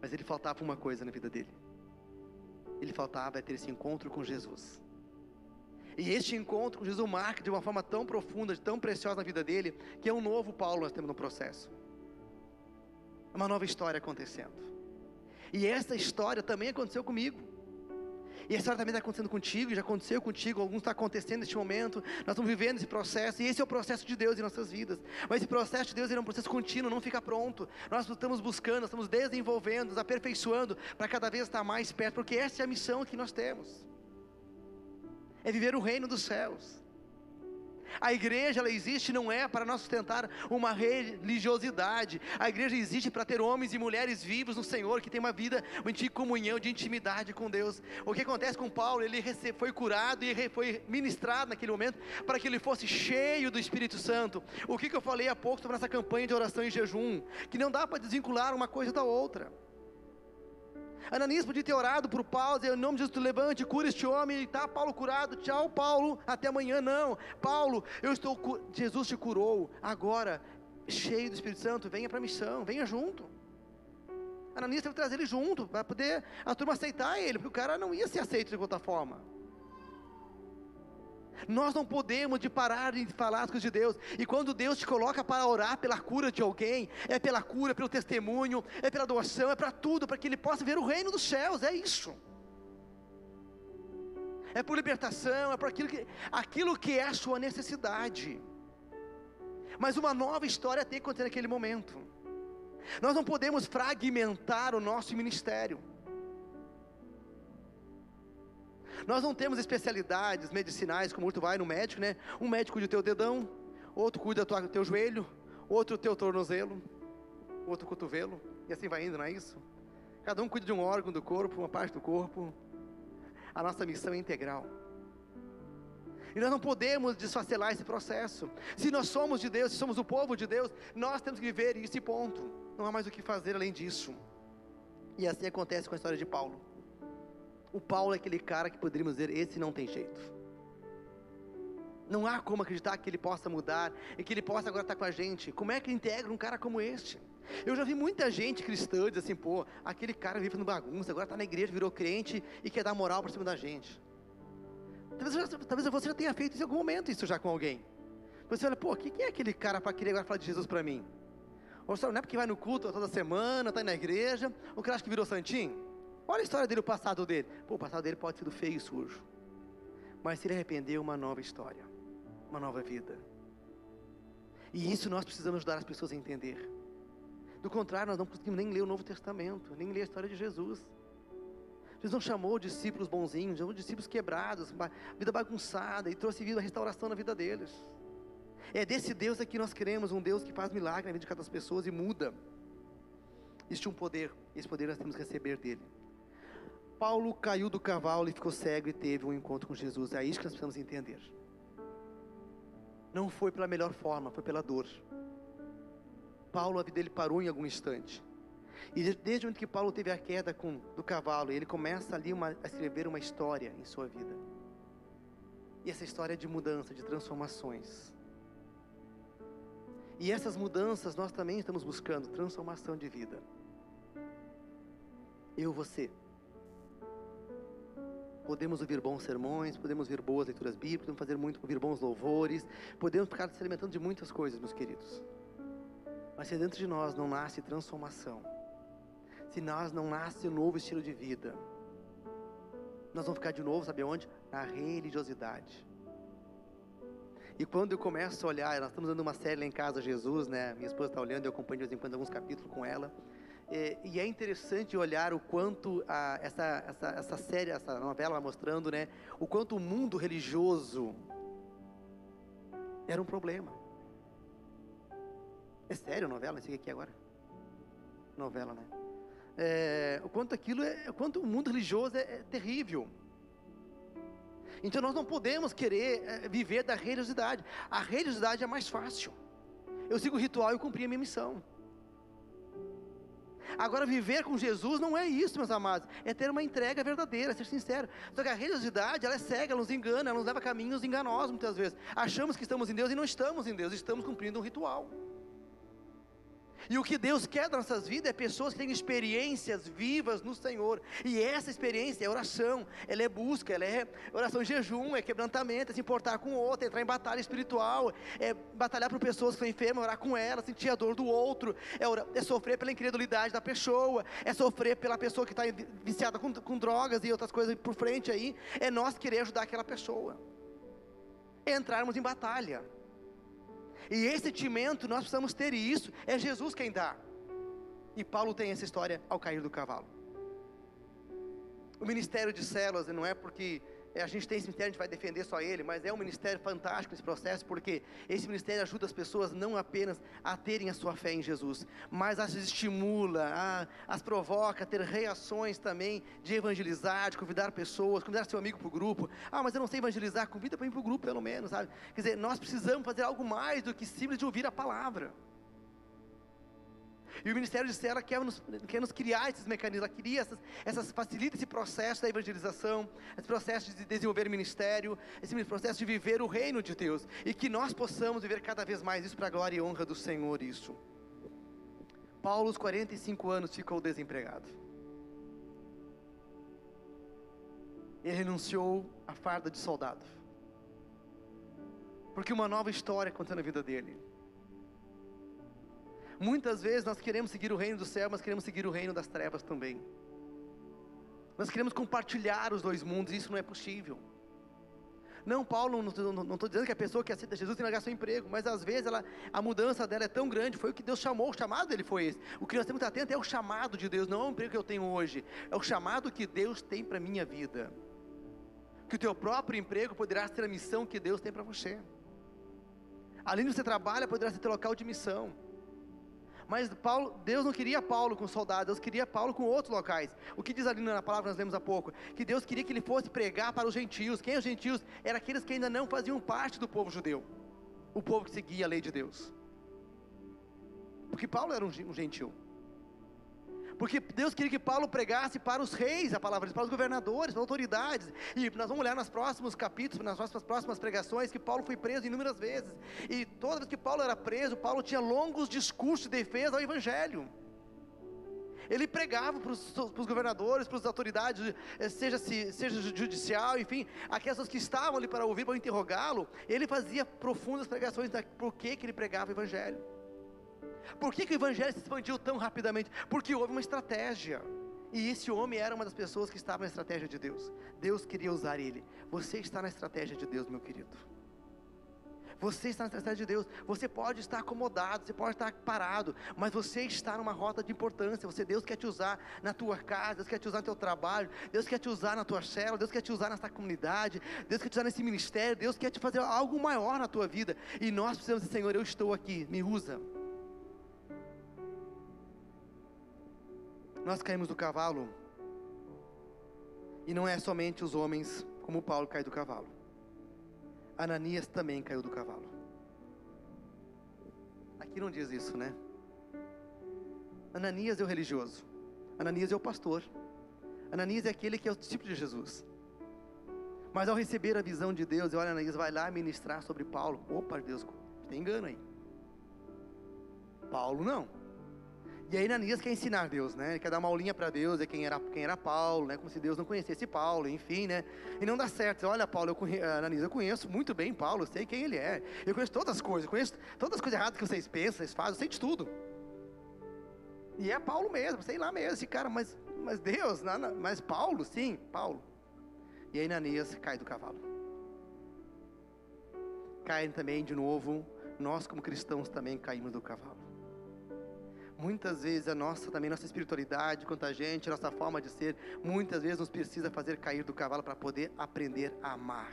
Mas ele faltava uma coisa na vida dele. Ele faltava ter esse encontro com Jesus. E este encontro com Jesus marca de uma forma tão profunda, tão preciosa na vida dele, que é um novo Paulo nós temos no processo. É uma nova história acontecendo. E essa história também aconteceu comigo. E a história também está acontecendo contigo, já aconteceu contigo, alguns está acontecendo neste momento. Nós estamos vivendo esse processo, e esse é o processo de Deus em nossas vidas. Mas esse processo de Deus é um processo contínuo, não fica pronto. Nós estamos buscando, estamos desenvolvendo, nos aperfeiçoando para cada vez estar mais perto, porque essa é a missão que nós temos. É viver o reino dos céus. A igreja ela existe não é para nós sustentar uma religiosidade. A igreja existe para ter homens e mulheres vivos no Senhor que tem uma vida de comunhão, de intimidade com Deus. O que acontece com Paulo? Ele foi curado e foi ministrado naquele momento para que ele fosse cheio do Espírito Santo. O que eu falei há pouco sobre essa campanha de oração e jejum? Que não dá para desvincular uma coisa da outra. Ananias podia ter orado por Paulo, dizer, em nome de Jesus, levante, cura este homem, tá Paulo curado, tchau Paulo, até amanhã, não, Paulo, eu estou, Jesus te curou, agora, cheio do Espírito Santo, venha para a missão, venha junto, Ananias teve que trazer ele junto, para poder a turma aceitar ele, porque o cara não ia ser aceito de outra forma, nós não podemos de parar de falar as coisas de Deus. E quando Deus te coloca para orar pela cura de alguém, é pela cura, pelo testemunho, é pela doação, é para tudo, para que ele possa ver o reino dos céus. É isso. É por libertação, é por aquilo que, aquilo que é a sua necessidade. Mas uma nova história tem que acontecer naquele momento. Nós não podemos fragmentar o nosso ministério. Nós não temos especialidades medicinais, como tu vai no médico, né? Um médico cuida do teu dedão, outro cuida do teu joelho, outro do teu tornozelo, outro cotovelo, e assim vai indo, não é isso? Cada um cuida de um órgão do corpo, uma parte do corpo. A nossa missão é integral. E nós não podemos desfacelar esse processo. Se nós somos de Deus, se somos o povo de Deus, nós temos que viver esse ponto. Não há mais o que fazer além disso. E assim acontece com a história de Paulo. O Paulo é aquele cara que poderíamos dizer: esse não tem jeito. Não há como acreditar que ele possa mudar e que ele possa agora estar com a gente. Como é que integra um cara como este? Eu já vi muita gente cristã dizer assim: pô, aquele cara vive no bagunça, agora está na igreja, virou crente e quer dar moral para cima da gente. Talvez, talvez você já tenha feito isso em algum momento, isso já com alguém. Você olha, pô, quem é aquele cara para querer agora falar de Jesus para mim? Ou só não é porque vai no culto toda semana, está na igreja, o cara acha que virou santinho? Olha a história dele, o passado dele. Pô, o passado dele pode ser feio e sujo. Mas se ele arrependeu, uma nova história, uma nova vida. E isso nós precisamos ajudar as pessoas a entender. Do contrário, nós não conseguimos nem ler o Novo Testamento, nem ler a história de Jesus. Jesus não chamou discípulos bonzinhos, chamou discípulos quebrados, vida bagunçada, e trouxe vida, restauração na vida deles. É desse Deus é que nós queremos, um Deus que faz milagre na vida de cada pessoa e muda. Existe um poder, esse poder nós temos que receber dele. Paulo caiu do cavalo e ficou cego e teve um encontro com Jesus. É isso que nós precisamos entender. Não foi pela melhor forma, foi pela dor. Paulo, a vida dele parou em algum instante. E desde onde que Paulo teve a queda com, do cavalo, ele começa ali uma, a escrever uma história em sua vida. E essa história é de mudança, de transformações. E essas mudanças nós também estamos buscando transformação de vida. Eu, você. Podemos ouvir bons sermões, podemos ouvir boas leituras bíblicas, podemos fazer muito, ouvir bons louvores, podemos ficar se alimentando de muitas coisas, meus queridos. Mas se dentro de nós não nasce transformação, se nós não nasce um novo estilo de vida, nós vamos ficar de novo, sabe onde? Na religiosidade. E quando eu começo a olhar, nós estamos dando uma série lá em casa, Jesus, né? Minha esposa está olhando, eu acompanho de vez em quando alguns capítulos com ela. E, e é interessante olhar o quanto a, essa, essa, essa série, essa novela mostrando, né? O quanto o mundo religioso era um problema. É sério novela? Isso aqui agora? Novela, né? É, o quanto aquilo é, o quanto o mundo religioso é, é terrível. Então nós não podemos querer é, viver da religiosidade. A religiosidade é mais fácil. Eu sigo o ritual e cumpri a minha missão. Agora, viver com Jesus não é isso, meus amados. É ter uma entrega verdadeira, ser sincero. Só que a religiosidade, ela é cega, ela nos engana, ela nos leva a caminhos enganosos muitas vezes. Achamos que estamos em Deus e não estamos em Deus, estamos cumprindo um ritual. E o que Deus quer das nossas vidas é pessoas que têm experiências vivas no Senhor. E essa experiência é oração, ela é busca, ela é oração em jejum, é quebrantamento, é se importar com o outro, é entrar em batalha espiritual, é batalhar por pessoas que estão enfermas, orar com elas, sentir a dor do outro, é, orar, é sofrer pela incredulidade da pessoa, é sofrer pela pessoa que está viciada com, com drogas e outras coisas por frente aí. É nós querer ajudar aquela pessoa. É entrarmos em batalha. E esse sentimento nós precisamos ter, e isso é Jesus quem dá. E Paulo tem essa história ao cair do cavalo. O ministério de células não é porque a gente tem esse ministério, a gente vai defender só ele, mas é um ministério fantástico esse processo, porque esse ministério ajuda as pessoas não apenas a terem a sua fé em Jesus, mas as estimula, a, as provoca a ter reações também de evangelizar, de convidar pessoas, convidar seu amigo para o grupo. Ah, mas eu não sei evangelizar, convida para ir para o grupo pelo menos, sabe? Quer dizer, nós precisamos fazer algo mais do que simplesmente ouvir a palavra. E o Ministério de Célula quer nos, quer nos criar esses mecanismos, ela cria essas, essas, facilita esse processo da evangelização, esse processo de desenvolver ministério, esse processo de viver o reino de Deus. E que nós possamos viver cada vez mais isso para a glória e honra do Senhor, isso. Paulo, aos 45 anos, ficou desempregado. Ele renunciou à farda de soldado. Porque uma nova história aconteceu na vida dele. Muitas vezes nós queremos seguir o reino do céu, mas queremos seguir o reino das trevas também. Nós queremos compartilhar os dois mundos, e isso não é possível. Não, Paulo, não estou dizendo que a pessoa que aceita Jesus tem que largar seu emprego, mas às vezes ela, a mudança dela é tão grande, foi o que Deus chamou, o chamado dele foi esse. O que nós temos que estar atento é o chamado de Deus, não é o emprego que eu tenho hoje, é o chamado que Deus tem para a minha vida. Que o teu próprio emprego poderá ser a missão que Deus tem para você. Além de você trabalha, poderá ser teu local de missão. Mas Paulo, Deus não queria Paulo com soldados, Deus queria Paulo com outros locais. O que diz ali na palavra que nós lemos há pouco? Que Deus queria que ele fosse pregar para os gentios. Quem é os gentios? Eram aqueles que ainda não faziam parte do povo judeu. O povo que seguia a lei de Deus. Porque Paulo era um gentil. Porque Deus queria que Paulo pregasse para os reis a palavra, para os governadores, para as autoridades. E nós vamos olhar nos próximos capítulos, nas nossas próximas pregações, que Paulo foi preso inúmeras vezes. E toda vez que Paulo era preso, Paulo tinha longos discursos de defesa ao evangelho. Ele pregava para os, governadores, para as autoridades, eh, seja, seja judicial, enfim, aquelas que estavam ali para ouvir, para interrogá-lo. Ele fazia profundas pregações da por que, que ele pregava o evangelho. Por que, que o evangelho se expandiu tão rapidamente? Porque houve uma estratégia. E esse homem era uma das pessoas que estava na estratégia de Deus. Deus queria usar ele. Você está na estratégia de Deus, meu querido. Você está na estratégia de Deus. Você pode estar acomodado, você pode estar parado, mas você está numa rota de importância. Você, Deus quer te usar na tua casa, Deus quer te usar no teu trabalho, Deus quer te usar na tua célula, Deus quer te usar nessa comunidade, Deus quer te usar nesse ministério, Deus quer te fazer algo maior na tua vida. E nós precisamos dizer, Senhor, eu estou aqui, me usa. Nós caímos do cavalo. E não é somente os homens como Paulo cai do cavalo. Ananias também caiu do cavalo. Aqui não diz isso, né? Ananias é o religioso. Ananias é o pastor. Ananias é aquele que é o discípulo de Jesus. Mas ao receber a visão de Deus, olha, Ananias vai lá ministrar sobre Paulo. Opa, Deus, tem engano aí. Paulo não. E aí Ananias quer ensinar Deus, né? Ele quer dar uma aulinha para Deus, é quem era, quem era Paulo, né? Como se Deus não conhecesse Paulo, enfim, né? E não dá certo. Olha, Paulo, eu conhe... Ananias, eu conheço muito bem Paulo, eu sei quem ele é. Eu conheço todas as coisas, conheço todas as coisas erradas que vocês pensam, vocês fazem, eu sei de tudo. E é Paulo mesmo, sei lá mesmo, esse cara, mas, mas Deus, não, não, mas Paulo, sim, Paulo. E aí Ananias cai do cavalo. Cai também de novo, nós como cristãos também caímos do cavalo. Muitas vezes a nossa também nossa espiritualidade, quanto a gente, nossa forma de ser, muitas vezes nos precisa fazer cair do cavalo para poder aprender a amar.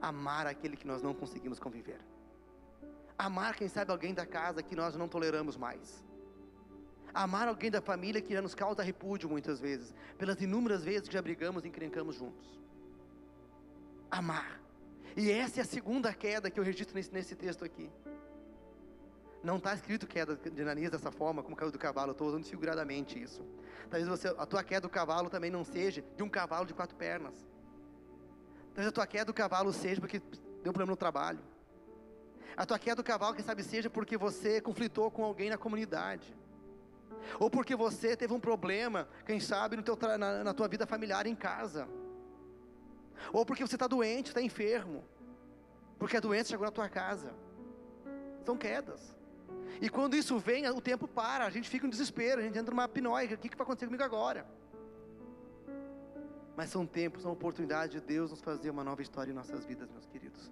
Amar aquele que nós não conseguimos conviver. Amar, quem sabe, alguém da casa que nós não toleramos mais. Amar alguém da família que já nos causa repúdio muitas vezes, pelas inúmeras vezes que já brigamos e encrencamos juntos. Amar. E essa é a segunda queda que eu registro nesse, nesse texto aqui. Não está escrito queda de Ananias dessa forma, como caiu do cavalo, estou usando figuradamente isso. Talvez você, a tua queda do cavalo também não seja de um cavalo de quatro pernas. Talvez a tua queda do cavalo seja porque deu problema no trabalho. A tua queda do cavalo, quem sabe, seja porque você conflitou com alguém na comunidade. Ou porque você teve um problema, quem sabe, no teu, na, na tua vida familiar em casa. Ou porque você está doente, está enfermo. Porque a doença chegou na tua casa. São quedas. E quando isso vem, o tempo para, a gente fica em desespero, a gente entra numa apnóia, o que, que vai acontecer comigo agora? Mas são tempos, são oportunidades de Deus nos fazer uma nova história em nossas vidas, meus queridos.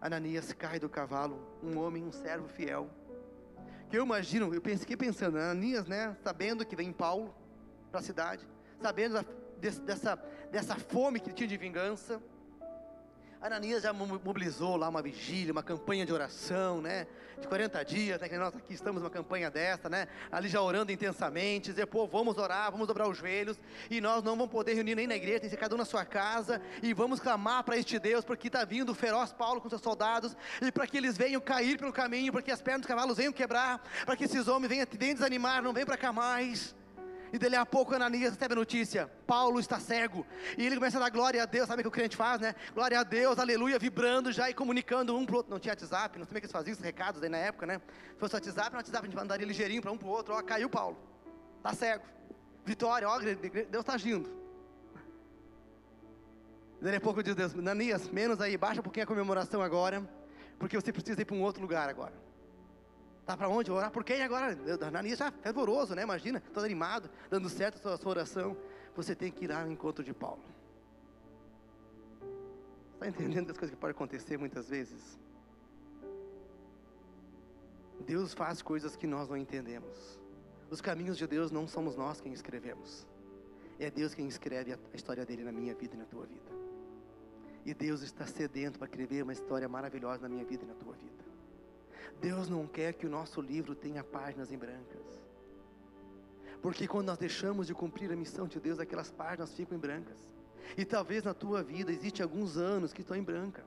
Ananias cai do cavalo, um homem, um servo fiel. Que eu imagino, eu fiquei pensando, Ananias, né, sabendo que vem Paulo para a cidade, sabendo dessa, dessa fome que ele tinha de vingança, Ananias já mobilizou lá uma vigília, uma campanha de oração, né? De 40 dias, né? Que nós aqui estamos numa campanha dessa, né? Ali já orando intensamente, dizer, pô, vamos orar, vamos dobrar os joelhos, e nós não vamos poder reunir nem na igreja, tem que ser cada um na sua casa, e vamos clamar para este Deus, porque está vindo o feroz Paulo com seus soldados, e para que eles venham cair pelo caminho, porque as pernas dos cavalos venham quebrar, para que esses homens venham, venham desanimar, não venham para cá mais. E dele a pouco Ananias recebe a notícia: Paulo está cego. E ele começa a dar glória a Deus, sabe o que o crente faz, né? Glória a Deus, aleluia, vibrando já e comunicando um para o outro. Não tinha WhatsApp, não sei como é que eles faziam esses recados aí na época, né? Se fosse WhatsApp, no WhatsApp a gente mandaria ligeirinho para um para o outro: Ó, caiu Paulo, está cego. Vitória, ó, Deus está agindo. Daí a pouco diz Deus: Ananias, menos aí, baixa um pouquinho a comemoração agora, porque você precisa ir para um outro lugar agora. Tá para onde? Orar por quem agora? Ananias já fervoroso, né? Imagina, todo animado, dando certo a sua, a sua oração. Você tem que ir no encontro de Paulo. Está entendendo as coisas que podem acontecer muitas vezes? Deus faz coisas que nós não entendemos. Os caminhos de Deus não somos nós quem escrevemos. É Deus quem escreve a história dele na minha vida e na tua vida. E Deus está sedento para escrever uma história maravilhosa na minha vida e na tua vida. Deus não quer que o nosso livro tenha páginas em brancas. Porque quando nós deixamos de cumprir a missão de Deus, aquelas páginas ficam em brancas. E talvez na tua vida existe alguns anos que estão em branca.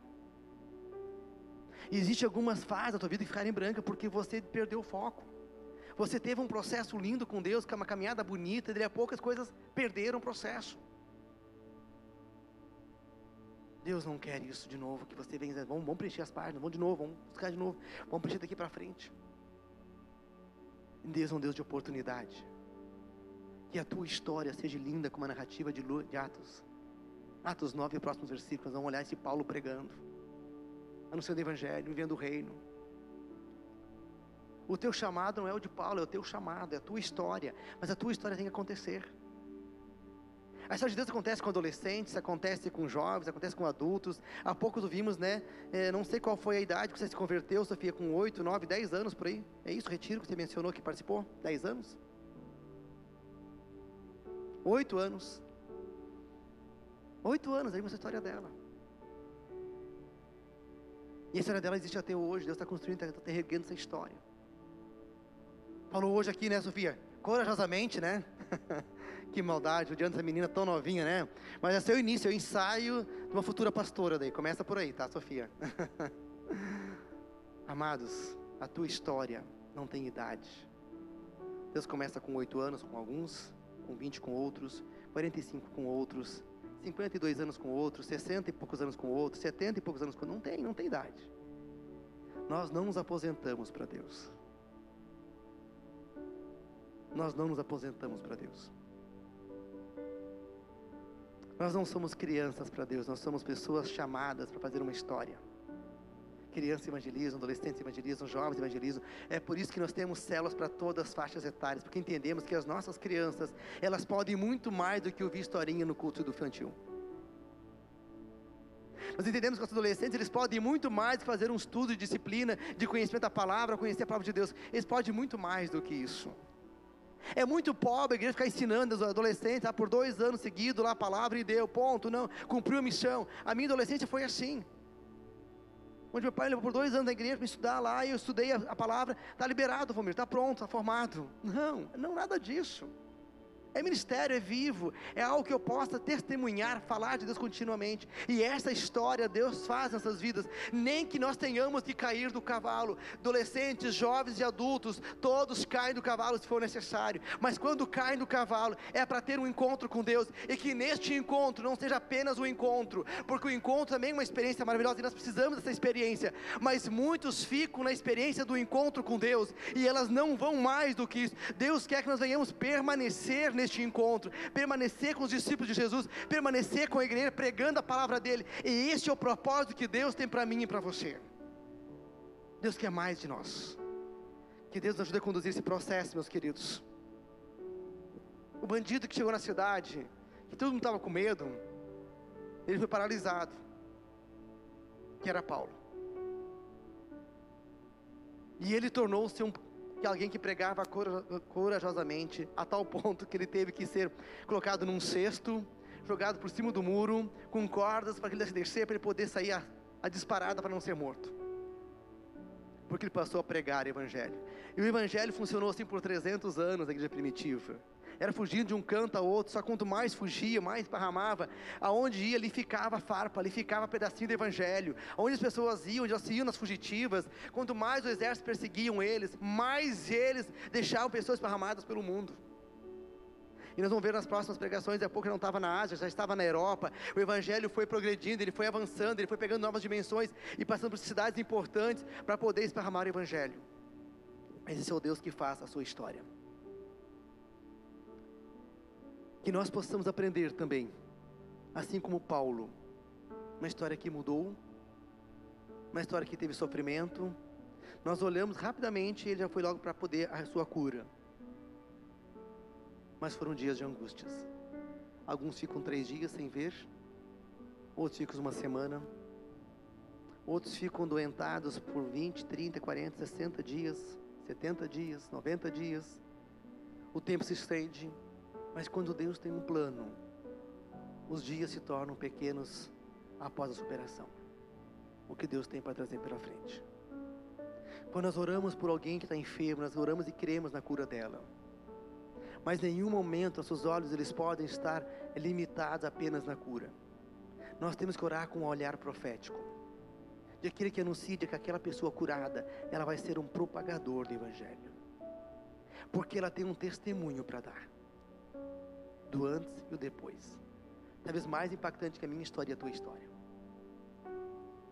Existe algumas fases da tua vida que ficaram em branca porque você perdeu o foco. Você teve um processo lindo com Deus, é uma caminhada bonita, e daí a coisas perderam o processo. Deus não quer isso de novo, que você venha dizer, vamos, vamos preencher as páginas, vamos de novo, vamos buscar de novo, vamos preencher daqui para frente. Deus é um Deus de oportunidade. Que a tua história seja linda como a narrativa de, Atos. Atos 9 e próximos versículos, vamos olhar esse Paulo pregando, anunciando o Evangelho, vivendo o reino. O teu chamado não é o de Paulo, é o teu chamado, é a tua história, mas a tua história tem que acontecer. A história de Deus acontece com adolescentes, acontece com jovens, acontece com adultos. Há pouco vimos, né? É, não sei qual foi a idade que você se converteu, Sofia, com 8, 9, 10 anos por aí. É isso, retiro que você mencionou que participou? 10 anos? 8 anos. 8 anos, aí uma história dela. E a história dela existe até hoje. Deus está construindo, está tá erguendo essa história. Falou hoje aqui, né, Sofia? Corajosamente, né? que maldade, odiando essa menina tão novinha, né? Mas é seu início, é o ensaio de uma futura pastora daí. Começa por aí, tá, Sofia? Amados, a tua história não tem idade. Deus começa com oito anos com alguns, com 20 com outros, 45 com outros, 52 anos com outros, 60 e poucos anos com outros, 70 e poucos anos com Não tem, não tem idade. Nós não nos aposentamos para Deus. nós não nos aposentamos para Deus. Nós não somos crianças para Deus, nós somos pessoas chamadas para fazer uma história. Crianças evangelizam, adolescentes evangelizam, jovens evangelizam. É por isso que nós temos células para todas as faixas etárias, porque entendemos que as nossas crianças, elas podem muito mais do que ouvir historinha no culto do infantil. Nós entendemos que os adolescentes, eles podem muito mais que fazer um estudo de disciplina, de conhecimento da palavra, conhecer a palavra de Deus. Eles podem muito mais do que isso. É muito pobre a igreja ficar ensinando os adolescentes ah, por dois anos seguidos lá a palavra e deu, ponto, não, cumpriu a missão. A minha adolescência foi assim. Onde meu pai levou por dois anos na igreja para estudar lá, e eu estudei a, a palavra, está liberado, Vomir, está pronto, está formado. Não, não nada disso. É ministério, é vivo, é algo que eu possa testemunhar, falar de Deus continuamente. E essa história Deus faz nessas vidas, nem que nós tenhamos que cair do cavalo. Adolescentes, jovens e adultos, todos caem do cavalo se for necessário. Mas quando caem do cavalo, é para ter um encontro com Deus. E que neste encontro não seja apenas um encontro, porque o encontro também é uma experiência maravilhosa e nós precisamos dessa experiência. Mas muitos ficam na experiência do encontro com Deus e elas não vão mais do que isso. Deus quer que nós venhamos permanecer nesse neste encontro, permanecer com os discípulos de Jesus, permanecer com a igreja pregando a palavra dele. E esse é o propósito que Deus tem para mim e para você. Deus quer mais de nós. Que Deus nos ajude a conduzir esse processo, meus queridos. O bandido que chegou na cidade, que todo mundo estava com medo, ele foi paralisado. Que era Paulo. E ele tornou-se um que alguém que pregava corajosamente, a tal ponto que ele teve que ser colocado num cesto, jogado por cima do muro, com cordas para que ele descer, para ele poder sair a, a disparada para não ser morto. Porque ele passou a pregar o Evangelho. E o Evangelho funcionou assim por 300 anos na igreja primitiva era fugindo de um canto a outro, só quanto mais fugia, mais esparramava, aonde ia, ali ficava farpa, ali ficava pedacinho do evangelho, aonde as pessoas iam, onde elas iam nas fugitivas, quanto mais os exércitos perseguiam eles, mais eles deixavam pessoas esparramadas pelo mundo. E nós vamos ver nas próximas pregações, daqui a pouco ele não estava na Ásia, já estava na Europa. O Evangelho foi progredindo, ele foi avançando, ele foi pegando novas dimensões e passando por cidades importantes para poder esparramar o Evangelho. Mas esse é o Deus que faz a sua história que nós possamos aprender também, assim como Paulo, uma história que mudou, uma história que teve sofrimento. Nós olhamos rapidamente e ele já foi logo para poder a sua cura. Mas foram dias de angústias. Alguns ficam três dias sem ver, outros ficam uma semana, outros ficam doentados por 20, 30, 40, 60 dias, 70 dias, 90 dias. O tempo se estende, mas quando Deus tem um plano, os dias se tornam pequenos após a superação. O que Deus tem para trazer pela frente. Quando nós oramos por alguém que está enfermo, nós oramos e cremos na cura dela. Mas em nenhum momento nossos olhos eles podem estar limitados apenas na cura. Nós temos que orar com um olhar profético. De aquele que anuncia que aquela pessoa curada, ela vai ser um propagador do Evangelho. Porque ela tem um testemunho para dar do antes e o depois. Talvez mais impactante que a minha história e a tua história.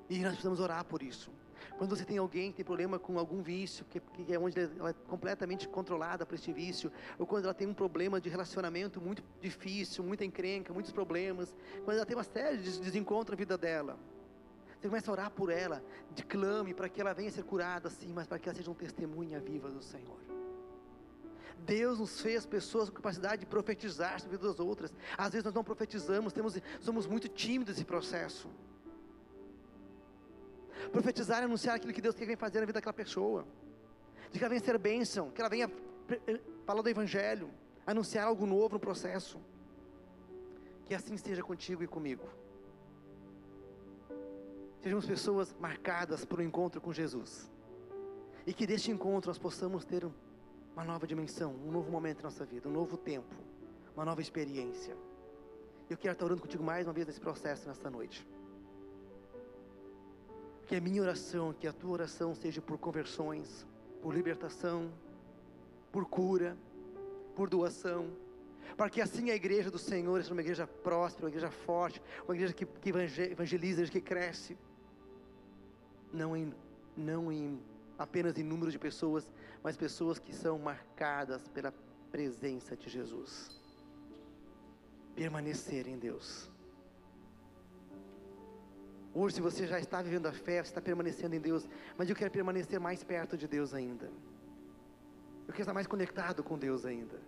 E nós precisamos orar por isso. Quando você tem alguém que tem problema com algum vício, que, que é onde ela é completamente controlada por este vício, ou quando ela tem um problema de relacionamento muito difícil, muita encrenca, muitos problemas, quando ela tem uma série de desencontros na vida dela, você começa a orar por ela, de clame para que ela venha ser curada, sim, mas para que ela seja um testemunha viva do Senhor. Deus nos fez pessoas com capacidade de profetizar sobre as outras. Às vezes nós não profetizamos, temos, somos muito tímidos nesse processo. Profetizar é anunciar aquilo que Deus quer fazer na vida daquela pessoa. De que ela venha ser bênção, que ela venha eh, falar do Evangelho, anunciar algo novo no processo. Que assim seja contigo e comigo. Sejamos pessoas marcadas por um encontro com Jesus. E que deste encontro nós possamos ter um uma nova dimensão, um novo momento na nossa vida, um novo tempo, uma nova experiência. Eu quero estar orando contigo mais uma vez nesse processo nesta noite. Que a minha oração, que a tua oração seja por conversões, por libertação, por cura, por doação, para que assim a igreja do Senhor seja uma igreja próspera, uma igreja forte, uma igreja que, que evangeliza, que cresce, não em, não em apenas em número de pessoas, mas pessoas que são marcadas pela presença de Jesus. Permanecer em Deus. Hoje, se você já está vivendo a fé, você está permanecendo em Deus, mas eu quero permanecer mais perto de Deus ainda. Eu quero estar mais conectado com Deus ainda.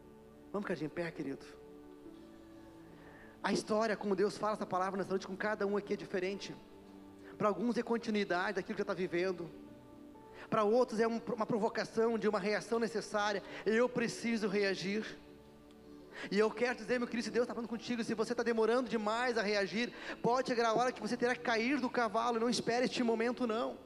Vamos ficar de pé, querido. A história, como Deus fala essa palavra nessa noite com cada um aqui é diferente. Para alguns é continuidade daquilo que está vivendo. Para outros é uma provocação de uma reação necessária. Eu preciso reagir. E eu quero dizer, meu querido, Deus está falando contigo, se você está demorando demais a reagir, pode chegar a hora que você terá que cair do cavalo. Não espere este momento, não.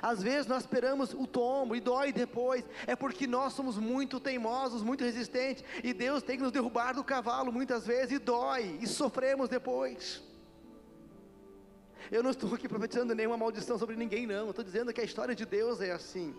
Às vezes nós esperamos o tombo e dói depois, é porque nós somos muito teimosos, muito resistentes, e Deus tem que nos derrubar do cavalo muitas vezes, e dói, e sofremos depois. Eu não estou aqui profetizando nenhuma maldição sobre ninguém, não, eu estou dizendo que a história de Deus é assim.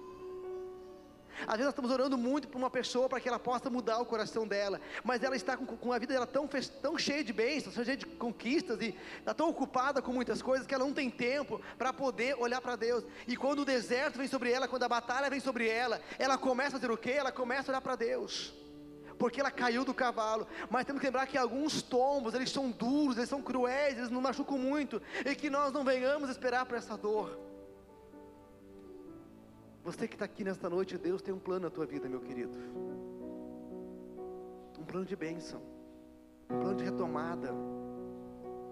Às vezes nós estamos orando muito por uma pessoa para que ela possa mudar o coração dela, mas ela está com, com a vida dela tão, tão cheia de bênçãos, cheia de conquistas e está tão ocupada com muitas coisas que ela não tem tempo para poder olhar para Deus. E quando o deserto vem sobre ela, quando a batalha vem sobre ela, ela começa a fazer o quê? Ela começa a olhar para Deus. Porque ela caiu do cavalo, mas temos que lembrar que alguns tombos, eles são duros, eles são cruéis, eles nos machucam muito, e que nós não venhamos esperar por essa dor. Você que está aqui nesta noite, Deus tem um plano na tua vida, meu querido. Um plano de bênção, um plano de retomada,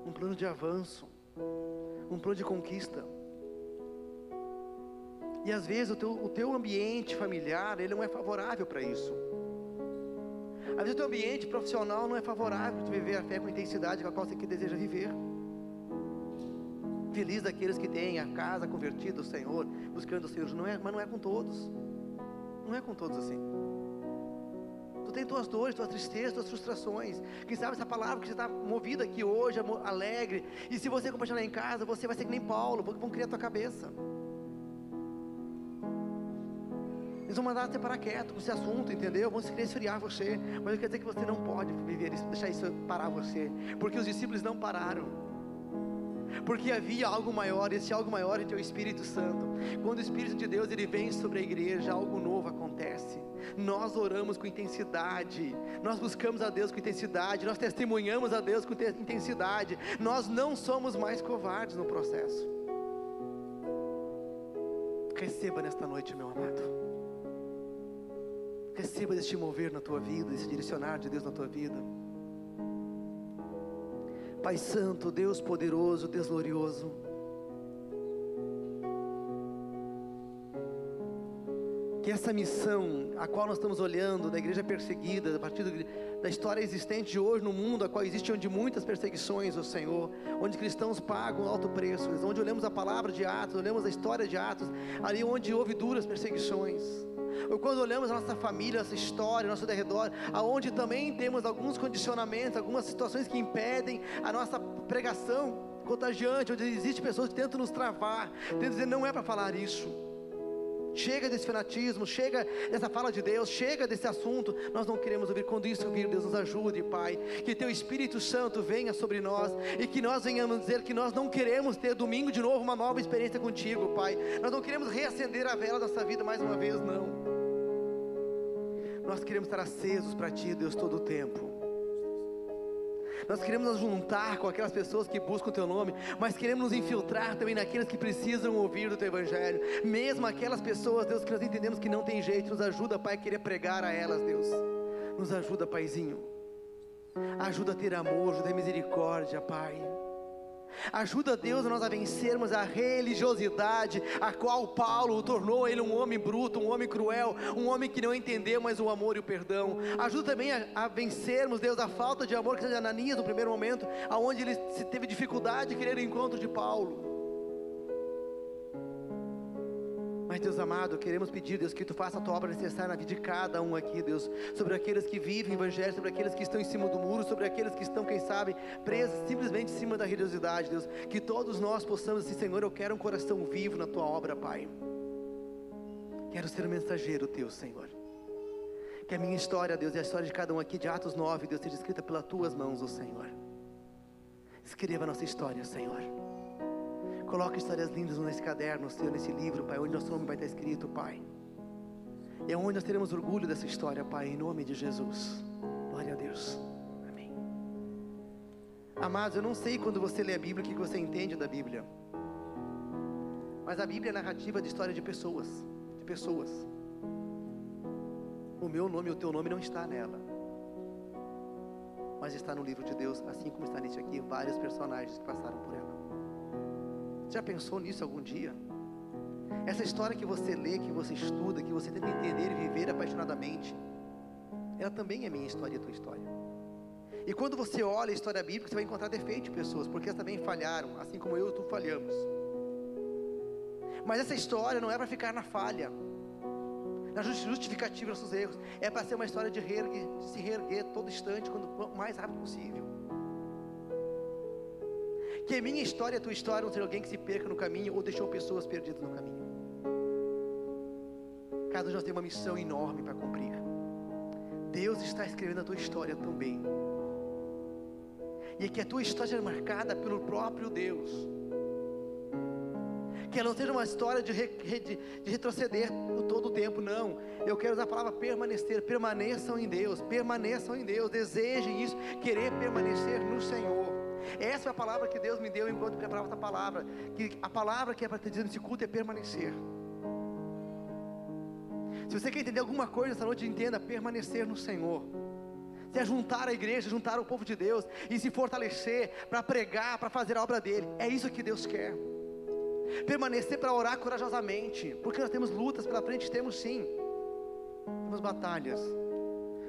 um plano de avanço, um plano de conquista. E às vezes o teu, o teu ambiente familiar, ele não é favorável para isso. Às vezes o teu ambiente profissional não é favorável de viver a fé com a intensidade com a qual você deseja viver. Feliz daqueles que têm a casa convertida ao Senhor, buscando o Senhor, não é, mas não é com todos. Não é com todos assim. Tu tem tuas dores, tuas tristezas, tuas frustrações. Quem sabe essa palavra que você está movida aqui hoje, alegre. E se você compartilhar em casa, você vai ser que nem Paulo, porque vão criar tua cabeça. Eles vão mandar você parar quieto com esse assunto, entendeu? Vão querer esfriar você. Mas eu quero dizer que você não pode viver isso, deixar isso parar você. Porque os discípulos não pararam porque havia algo maior, esse algo maior é o Espírito Santo. Quando o Espírito de Deus ele vem sobre a igreja, algo novo acontece. Nós oramos com intensidade, nós buscamos a Deus com intensidade, nós testemunhamos a Deus com intensidade. Nós não somos mais covardes no processo. Receba nesta noite, meu amado. Receba este mover na tua vida, esse direcionar de Deus na tua vida. Pai Santo, Deus poderoso, Deus glorioso. Que essa missão, a qual nós estamos olhando, da igreja perseguida, a partir da história existente de hoje no mundo, a qual existe onde muitas perseguições, o Senhor, onde cristãos pagam alto preço, onde olhamos a palavra de Atos, olhamos a história de Atos, ali onde houve duras perseguições ou quando olhamos a nossa família, nossa história, nosso derredor, aonde também temos alguns condicionamentos, algumas situações que impedem a nossa pregação contagiante, onde existem pessoas que tentam nos travar, tentam dizer não é para falar isso. Chega desse fanatismo, chega dessa fala de Deus, chega desse assunto. Nós não queremos ouvir. Quando isso ouvir, Deus nos ajude, Pai. Que Teu Espírito Santo venha sobre nós e que nós venhamos dizer que nós não queremos ter domingo de novo uma nova experiência contigo, Pai. Nós não queremos reacender a vela da nossa vida mais uma vez, não. Nós queremos estar acesos para Ti, Deus, todo o tempo. Nós queremos nos juntar com aquelas pessoas que buscam o Teu nome, mas queremos nos infiltrar também naqueles que precisam ouvir do Teu Evangelho. Mesmo aquelas pessoas, Deus, que nós entendemos que não tem jeito, nos ajuda, Pai, a querer pregar a elas, Deus. Nos ajuda, Paizinho. Ajuda a ter amor, ajuda a ter misericórdia, Pai. Ajuda Deus a nós a vencermos a religiosidade, a qual Paulo tornou ele um homem bruto, um homem cruel, um homem que não entendeu mais o amor e o perdão. Ajuda também a, a vencermos, Deus, a falta de amor que seja Ananias no primeiro momento, aonde ele se teve dificuldade de querer o encontro de Paulo. Mas, Deus amado, queremos pedir, Deus, que Tu faça a Tua obra necessária na vida de cada um aqui, Deus. Sobre aqueles que vivem o Evangelho, sobre aqueles que estão em cima do muro, sobre aqueles que estão, quem sabe, presos simplesmente em cima da religiosidade, Deus. Que todos nós possamos dizer, Senhor, eu quero um coração vivo na Tua obra, Pai. Quero ser um mensageiro Teu, Senhor. Que a minha história, Deus, e a história de cada um aqui de Atos 9, Deus, seja escrita pelas Tuas mãos, ó Senhor. Escreva a nossa história, Senhor. Coloque histórias lindas nesse caderno, Senhor, nesse livro, Pai, onde nosso nome vai estar escrito, Pai. É onde nós teremos orgulho dessa história, Pai, em nome de Jesus. Glória a Deus. Amém. Amados, eu não sei quando você lê a Bíblia o que você entende da Bíblia. Mas a Bíblia é narrativa de história de pessoas, de pessoas. O meu nome e o teu nome não está nela. Mas está no livro de Deus, assim como está nesse aqui, vários personagens que passaram por ela. Já pensou nisso algum dia? Essa história que você lê, que você estuda, que você tenta entender e viver apaixonadamente, ela também é minha história e tua história. E quando você olha a história bíblica, você vai encontrar defeitos de pessoas, porque elas também falharam, assim como eu e tu falhamos. Mas essa história não é para ficar na falha, na justificativa dos nossos erros, é para ser uma história de, reerguer, de se reerguer todo instante, quando o mais rápido possível. Que a minha história e a tua história não seja alguém que se perca no caminho ou deixou pessoas perdidas no caminho. Cada um de nós tem uma missão enorme para cumprir. Deus está escrevendo a tua história também. E que a tua história seja marcada pelo próprio Deus. Que ela não seja uma história de, re, de, de retroceder todo o tempo, não. Eu quero usar a palavra permanecer. Permaneçam em Deus, permaneçam em Deus, desejem isso, querer permanecer no Senhor. Essa é a palavra que Deus me deu enquanto preparava essa palavra. Que a palavra que é para te dizer nesse culto é permanecer. Se você quer entender alguma coisa essa noite, entenda permanecer no Senhor. Se é juntar a igreja, juntar o povo de Deus e se fortalecer para pregar, para fazer a obra dele. É isso que Deus quer. Permanecer para orar corajosamente, porque nós temos lutas pela frente, temos sim. Temos batalhas.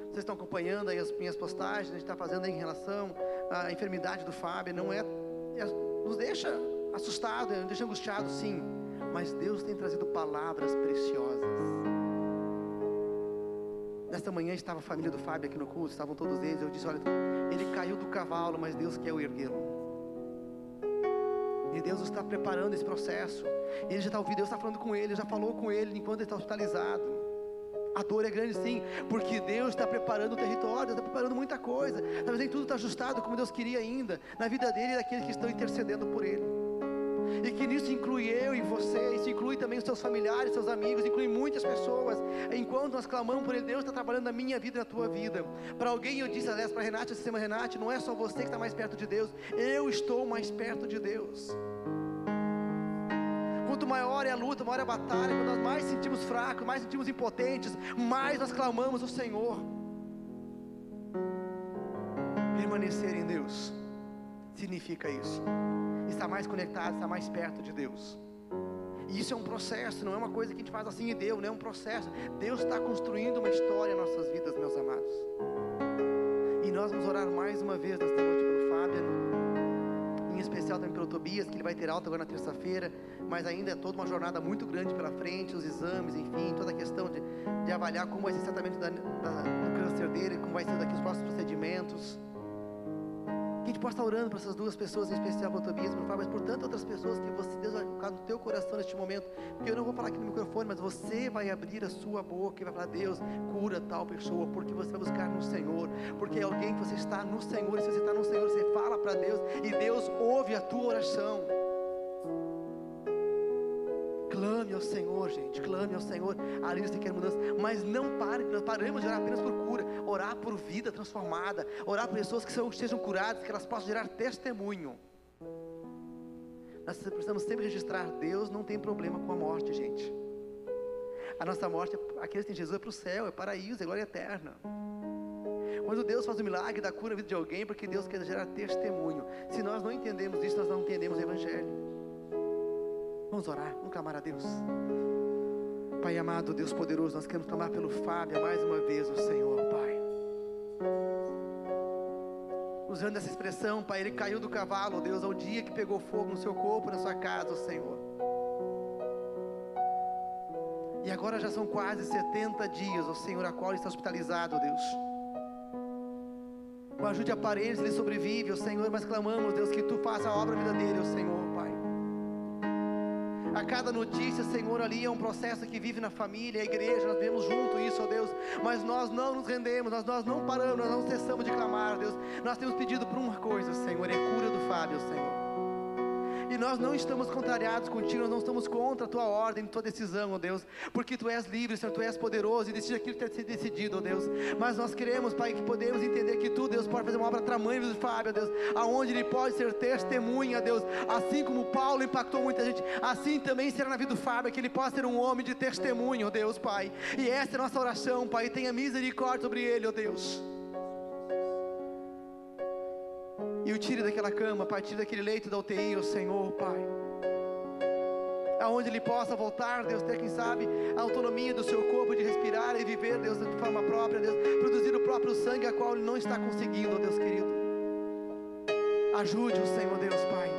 Vocês estão acompanhando aí as minhas postagens, a gente está fazendo em relação à enfermidade do Fábio, não é, é nos deixa assustado, nos deixa angustiado, sim, mas Deus tem trazido palavras preciosas. Nesta manhã estava a família do Fábio aqui no culto, estavam todos eles. Eu disse: Olha, ele caiu do cavalo, mas Deus quer o erguê-lo. E Deus está preparando esse processo. Ele já está ouvindo, Deus está falando com ele, já falou com ele enquanto ele está hospitalizado. A dor é grande sim, porque Deus está preparando o território, está preparando muita coisa. Talvez nem tudo está ajustado como Deus queria ainda na vida dele e daqueles que estão intercedendo por ele e que nisso inclui eu e você, isso inclui também os seus familiares, seus amigos, inclui muitas pessoas. Enquanto nós clamamos por Ele, Deus está trabalhando na minha vida e na tua vida. Para alguém eu disse, aliás, para Renate, essa Renate, não é só você que está mais perto de Deus, eu estou mais perto de Deus. Quanto maior é a luta, maior é a batalha, quando nós mais sentimos fracos, mais sentimos impotentes, mais nós clamamos o Senhor. Permanecer em Deus significa isso está mais conectado, está mais perto de Deus. E isso é um processo, não é uma coisa que a gente faz assim e deu, não é um processo. Deus está construindo uma história em nossas vidas, meus amados. E nós vamos orar mais uma vez nesta noite pelo Fábio, em especial também pelo Tobias, que ele vai ter alta agora na terça-feira, mas ainda é toda uma jornada muito grande pela frente, os exames, enfim, toda a questão de, de avaliar como vai ser o tratamento da, da, do câncer dele, como vai ser daqui os próximos procedimentos. Que a gente possa estar orando por essas duas pessoas, em especial para o Tobias, mas por tantas outras pessoas que você, Deus vai colocar no teu coração neste momento. Porque eu não vou falar aqui no microfone, mas você vai abrir a sua boca e vai falar: Deus, cura tal pessoa, porque você vai buscar no Senhor. Porque é alguém que você está no Senhor, e se você está no Senhor, você fala para Deus, e Deus ouve a tua oração. Clame ao Senhor, gente. Clame ao Senhor. Ali você quer mudança. Mas não pare, não paramos de orar apenas por cura. Orar por vida transformada. Orar por pessoas que sejam curadas, que elas possam gerar testemunho. Nós precisamos sempre registrar: Deus não tem problema com a morte, gente. A nossa morte, aqueles que têm Jesus, é para o céu, é paraíso, é glória eterna. Quando Deus faz o milagre da cura na vida de alguém, porque Deus quer gerar testemunho. Se nós não entendemos isso, nós não entendemos o Evangelho. Vamos orar, vamos clamar a Deus. Pai amado, Deus poderoso, nós queremos clamar pelo Fábio mais uma vez, o Senhor, Pai. Usando essa expressão, Pai, ele caiu do cavalo, Deus, ao dia que pegou fogo no seu corpo, na sua casa, Senhor. E agora já são quase 70 dias, ó Senhor, a qual ele está hospitalizado, Deus. Com a ajuda de aparelhos, ele sobrevive, ó Senhor, mas clamamos, Deus, que Tu faça a obra na vida dele, ó Senhor. A cada notícia, Senhor, ali é um processo que vive na família, a igreja, nós vemos junto isso, ó Deus. Mas nós não nos rendemos, nós, nós não paramos, nós não cessamos de clamar, Deus. Nós temos pedido por uma coisa, Senhor, é cura do Fábio, Senhor. E nós não estamos contrariados contigo, nós não estamos contra a tua ordem, tua decisão, ó Deus, porque tu és livre, Senhor, tu és poderoso e decide aquilo que tem sido decidido, ó Deus. Mas nós queremos, Pai, que podemos entender que tu, Deus, pode fazer uma obra tamanho do Fábio, ó Deus, aonde ele pode ser testemunha, Deus, assim como Paulo impactou muita gente, assim também será na vida do Fábio, que ele possa ser um homem de testemunho, ó Deus, Pai. E essa é a nossa oração, Pai, tenha misericórdia sobre ele, ó Deus. E o tire daquela cama, a partir daquele leito da UTI, o Senhor, Pai. Aonde ele possa voltar, Deus, ter quem sabe a autonomia do seu corpo de respirar e viver, Deus, de forma própria, Deus, produzir o próprio sangue a qual ele não está conseguindo, Deus querido. Ajude o Senhor, Deus, Pai.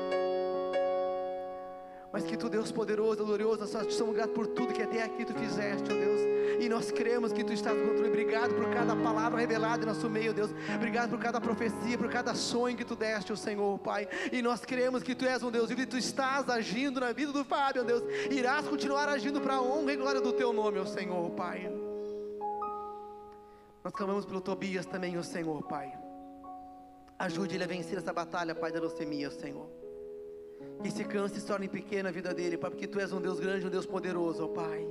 Mas que tu, Deus poderoso, glorioso, nós somos gratos por tudo que até aqui tu fizeste, ó Deus. E nós cremos que tu estás no controle. Obrigado por cada palavra revelada em nosso meio, Deus. Obrigado por cada profecia, por cada sonho que tu deste, ó Senhor, Pai. E nós cremos que tu és um Deus vivo e tu estás agindo na vida do Fábio, ó Deus. Irás continuar agindo para a honra e glória do teu nome, ó Senhor, Pai. Nós clamamos pelo Tobias também, ó Senhor, Pai. Ajude ele a vencer essa batalha, Pai da leucemia, Senhor. Que esse câncer se torne pequeno na vida dele, Pai, porque Tu és um Deus grande, um Deus poderoso, ó Pai.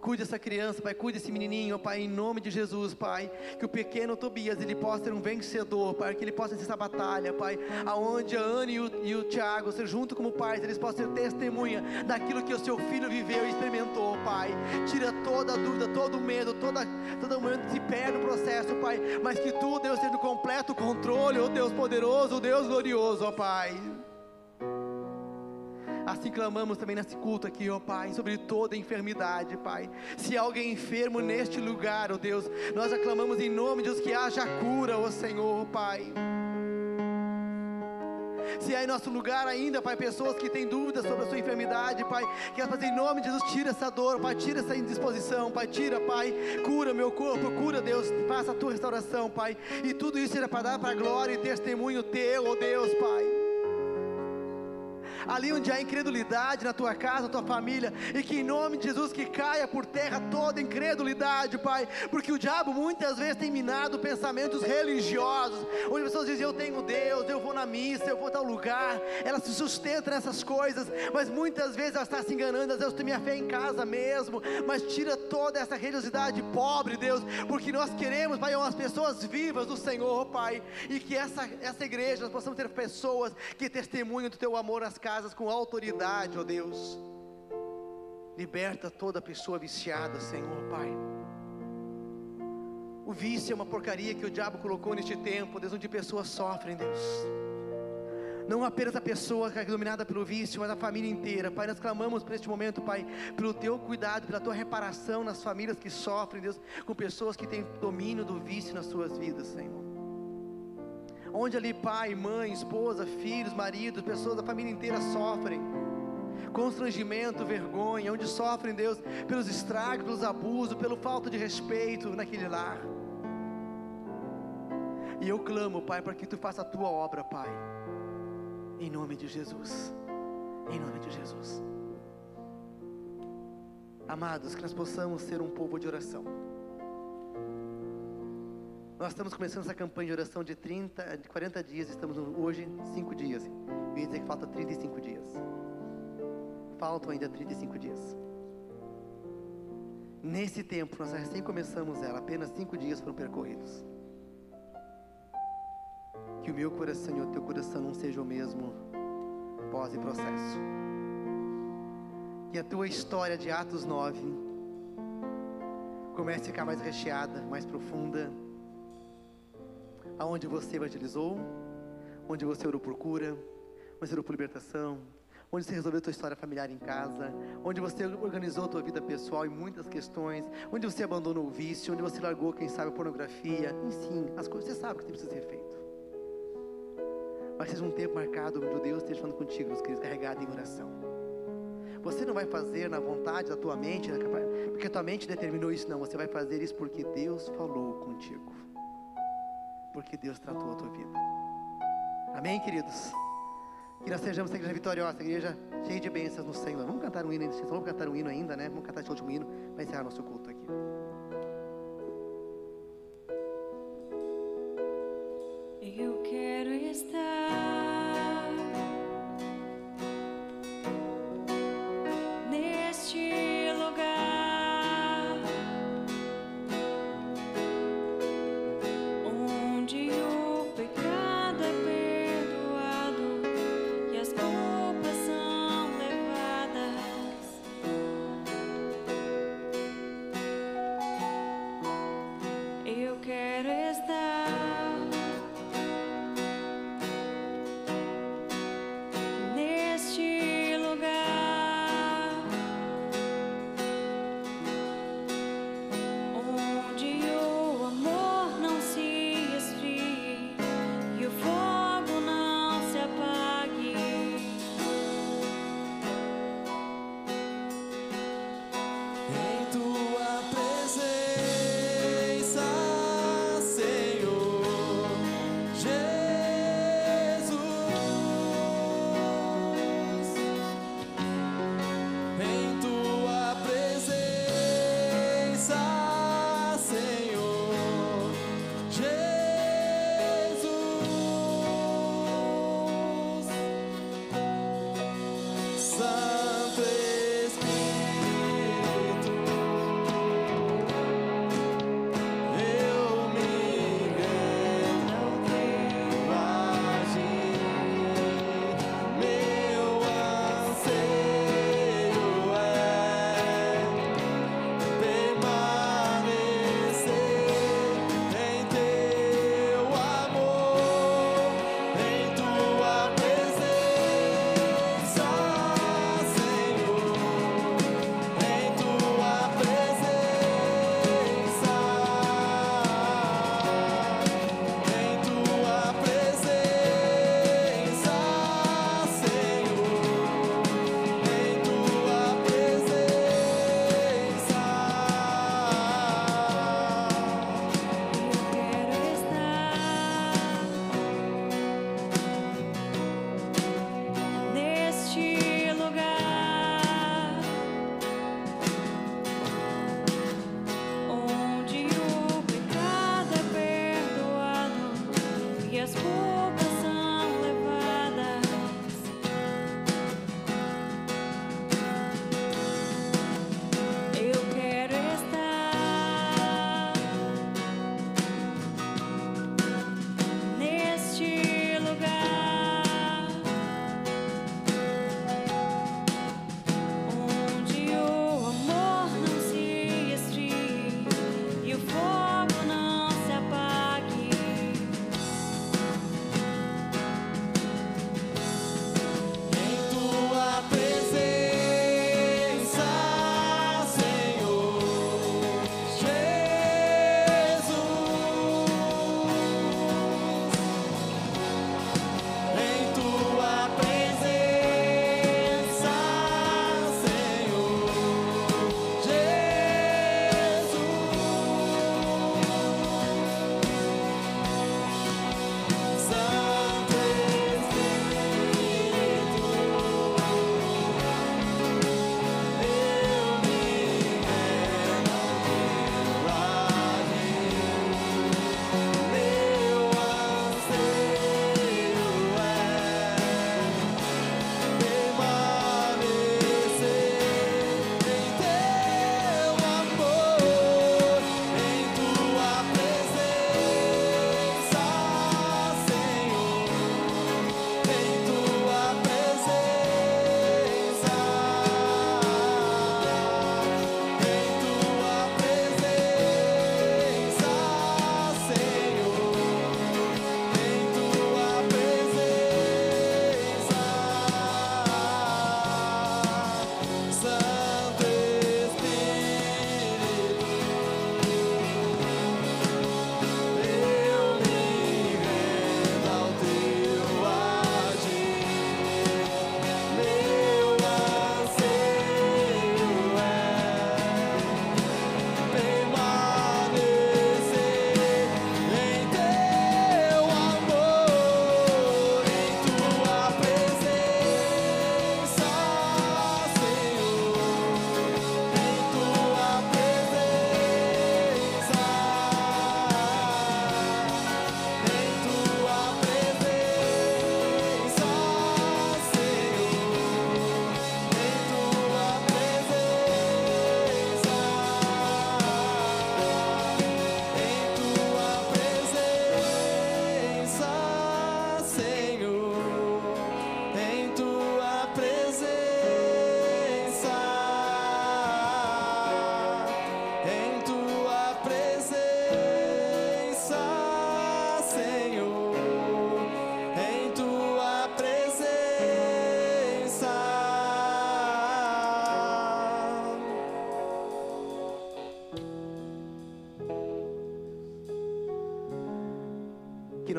Cuide dessa criança, Pai, cuide desse menininho, Pai, em nome de Jesus, Pai. Que o pequeno Tobias, ele possa ser um vencedor, Pai, que ele possa ter essa batalha, Pai. Aonde a Ana e o, e o Tiago, ser junto como pais, eles possam ser testemunha daquilo que o seu filho viveu e experimentou, Pai. Tira toda a dúvida, todo o medo, toda, todo momento se perde processo, Pai. Mas que Tu, Deus, seja o completo controle, ó Deus poderoso, ó Deus glorioso, ó Pai. Assim clamamos também nesse culto aqui, ó Pai, sobre toda enfermidade, Pai. Se alguém enfermo neste lugar, ó Deus, nós aclamamos em nome de Deus que haja cura, ó Senhor, Pai. Se há em nosso lugar ainda, Pai, pessoas que têm dúvidas sobre a sua enfermidade, Pai, que elas em nome de Jesus, tira essa dor, Pai, tira essa indisposição, Pai, tira, Pai, cura meu corpo, cura, Deus, faça a tua restauração, Pai, e tudo isso será para dar para a glória e testemunho teu, ó Deus, Pai ali onde há incredulidade na tua casa, na tua família, e que em nome de Jesus que caia por terra toda incredulidade, Pai, porque o diabo muitas vezes tem minado pensamentos religiosos, onde pessoas dizem eu tenho Deus, eu vou na missa, eu vou a tal lugar, ela se sustenta nessas coisas, mas muitas vezes ela está se enganando, às vezes minha fé em casa mesmo, mas tira toda essa religiosidade pobre, Deus, porque nós queremos, Pai, umas pessoas vivas do Senhor, Pai, e que essa, essa igreja nós possamos ter pessoas que testemunham do teu amor às casas casas com autoridade, ó Deus. Liberta toda pessoa viciada, Senhor, Pai. O vício é uma porcaria que o diabo colocou neste tempo, Deus, onde pessoas sofrem, Deus. Não apenas a pessoa que é dominada pelo vício, mas a família inteira. Pai, nós clamamos por este momento, Pai, pelo teu cuidado, pela tua reparação nas famílias que sofrem, Deus, com pessoas que têm domínio do vício nas suas vidas, Senhor onde ali pai, mãe, esposa, filhos, marido, pessoas da família inteira sofrem. Constrangimento, vergonha, onde sofrem, Deus, pelos estragos, pelos abusos, pelo falta de respeito naquele lar. E eu clamo, Pai, para que tu faça a tua obra, Pai. Em nome de Jesus. Em nome de Jesus. Amados, que nós possamos ser um povo de oração. Nós estamos começando essa campanha de oração de 30, de 40 dias, estamos hoje 5 dias. Eu dizer que falta 35 dias. Faltam ainda 35 dias. Nesse tempo, nós recém começamos ela, apenas 5 dias foram percorridos. Que o meu coração e o teu coração não sejam o mesmo pós e processo. Que a tua história de Atos 9 comece a ficar mais recheada, mais profunda aonde você evangelizou, onde você orou por cura, onde você orou por libertação, onde você resolveu a tua história familiar em casa, onde você organizou a tua vida pessoal em muitas questões, onde você abandonou o vício, onde você largou, quem sabe, a pornografia, enfim, as coisas você sabe que precisa ser feito. Mas seja um tempo marcado onde Deus esteja falando contigo, meus queridos, carregado em oração. Você não vai fazer na vontade da tua mente, porque a tua mente determinou isso, não. Você vai fazer isso porque Deus falou contigo porque Deus tratou a tua vida. Amém, queridos? Que nós sejamos igreja vitoriosa, igreja cheia de bênçãos no Senhor. Vamos cantar um hino, vamos cantar um hino ainda, né? Vamos cantar esse último hino para encerrar nosso culto aqui.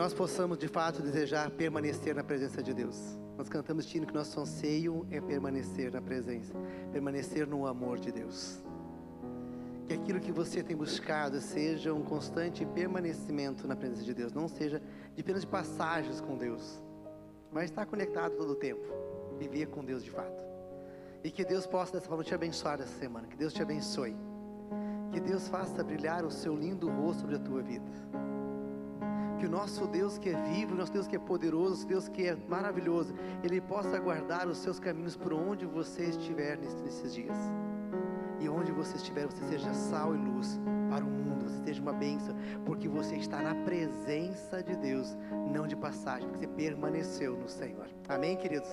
Nós possamos de fato desejar permanecer na presença de Deus. Nós cantamos tino que nosso anseio é permanecer na presença, permanecer no amor de Deus. Que aquilo que você tem buscado seja um constante permanecimento na presença de Deus, não seja de apenas de passagens com Deus, mas estar conectado todo o tempo, viver com Deus de fato. E que Deus possa dessa forma te abençoar essa semana, que Deus te abençoe. Que Deus faça brilhar o seu lindo rosto sobre a tua vida. Que o nosso Deus que é vivo, o nosso Deus que é poderoso, o nosso Deus que é maravilhoso, Ele possa guardar os seus caminhos por onde você estiver nesses dias. E onde você estiver, você seja sal e luz para o mundo, você seja uma bênção, porque você está na presença de Deus, não de passagem, porque você permaneceu no Senhor. Amém, queridos?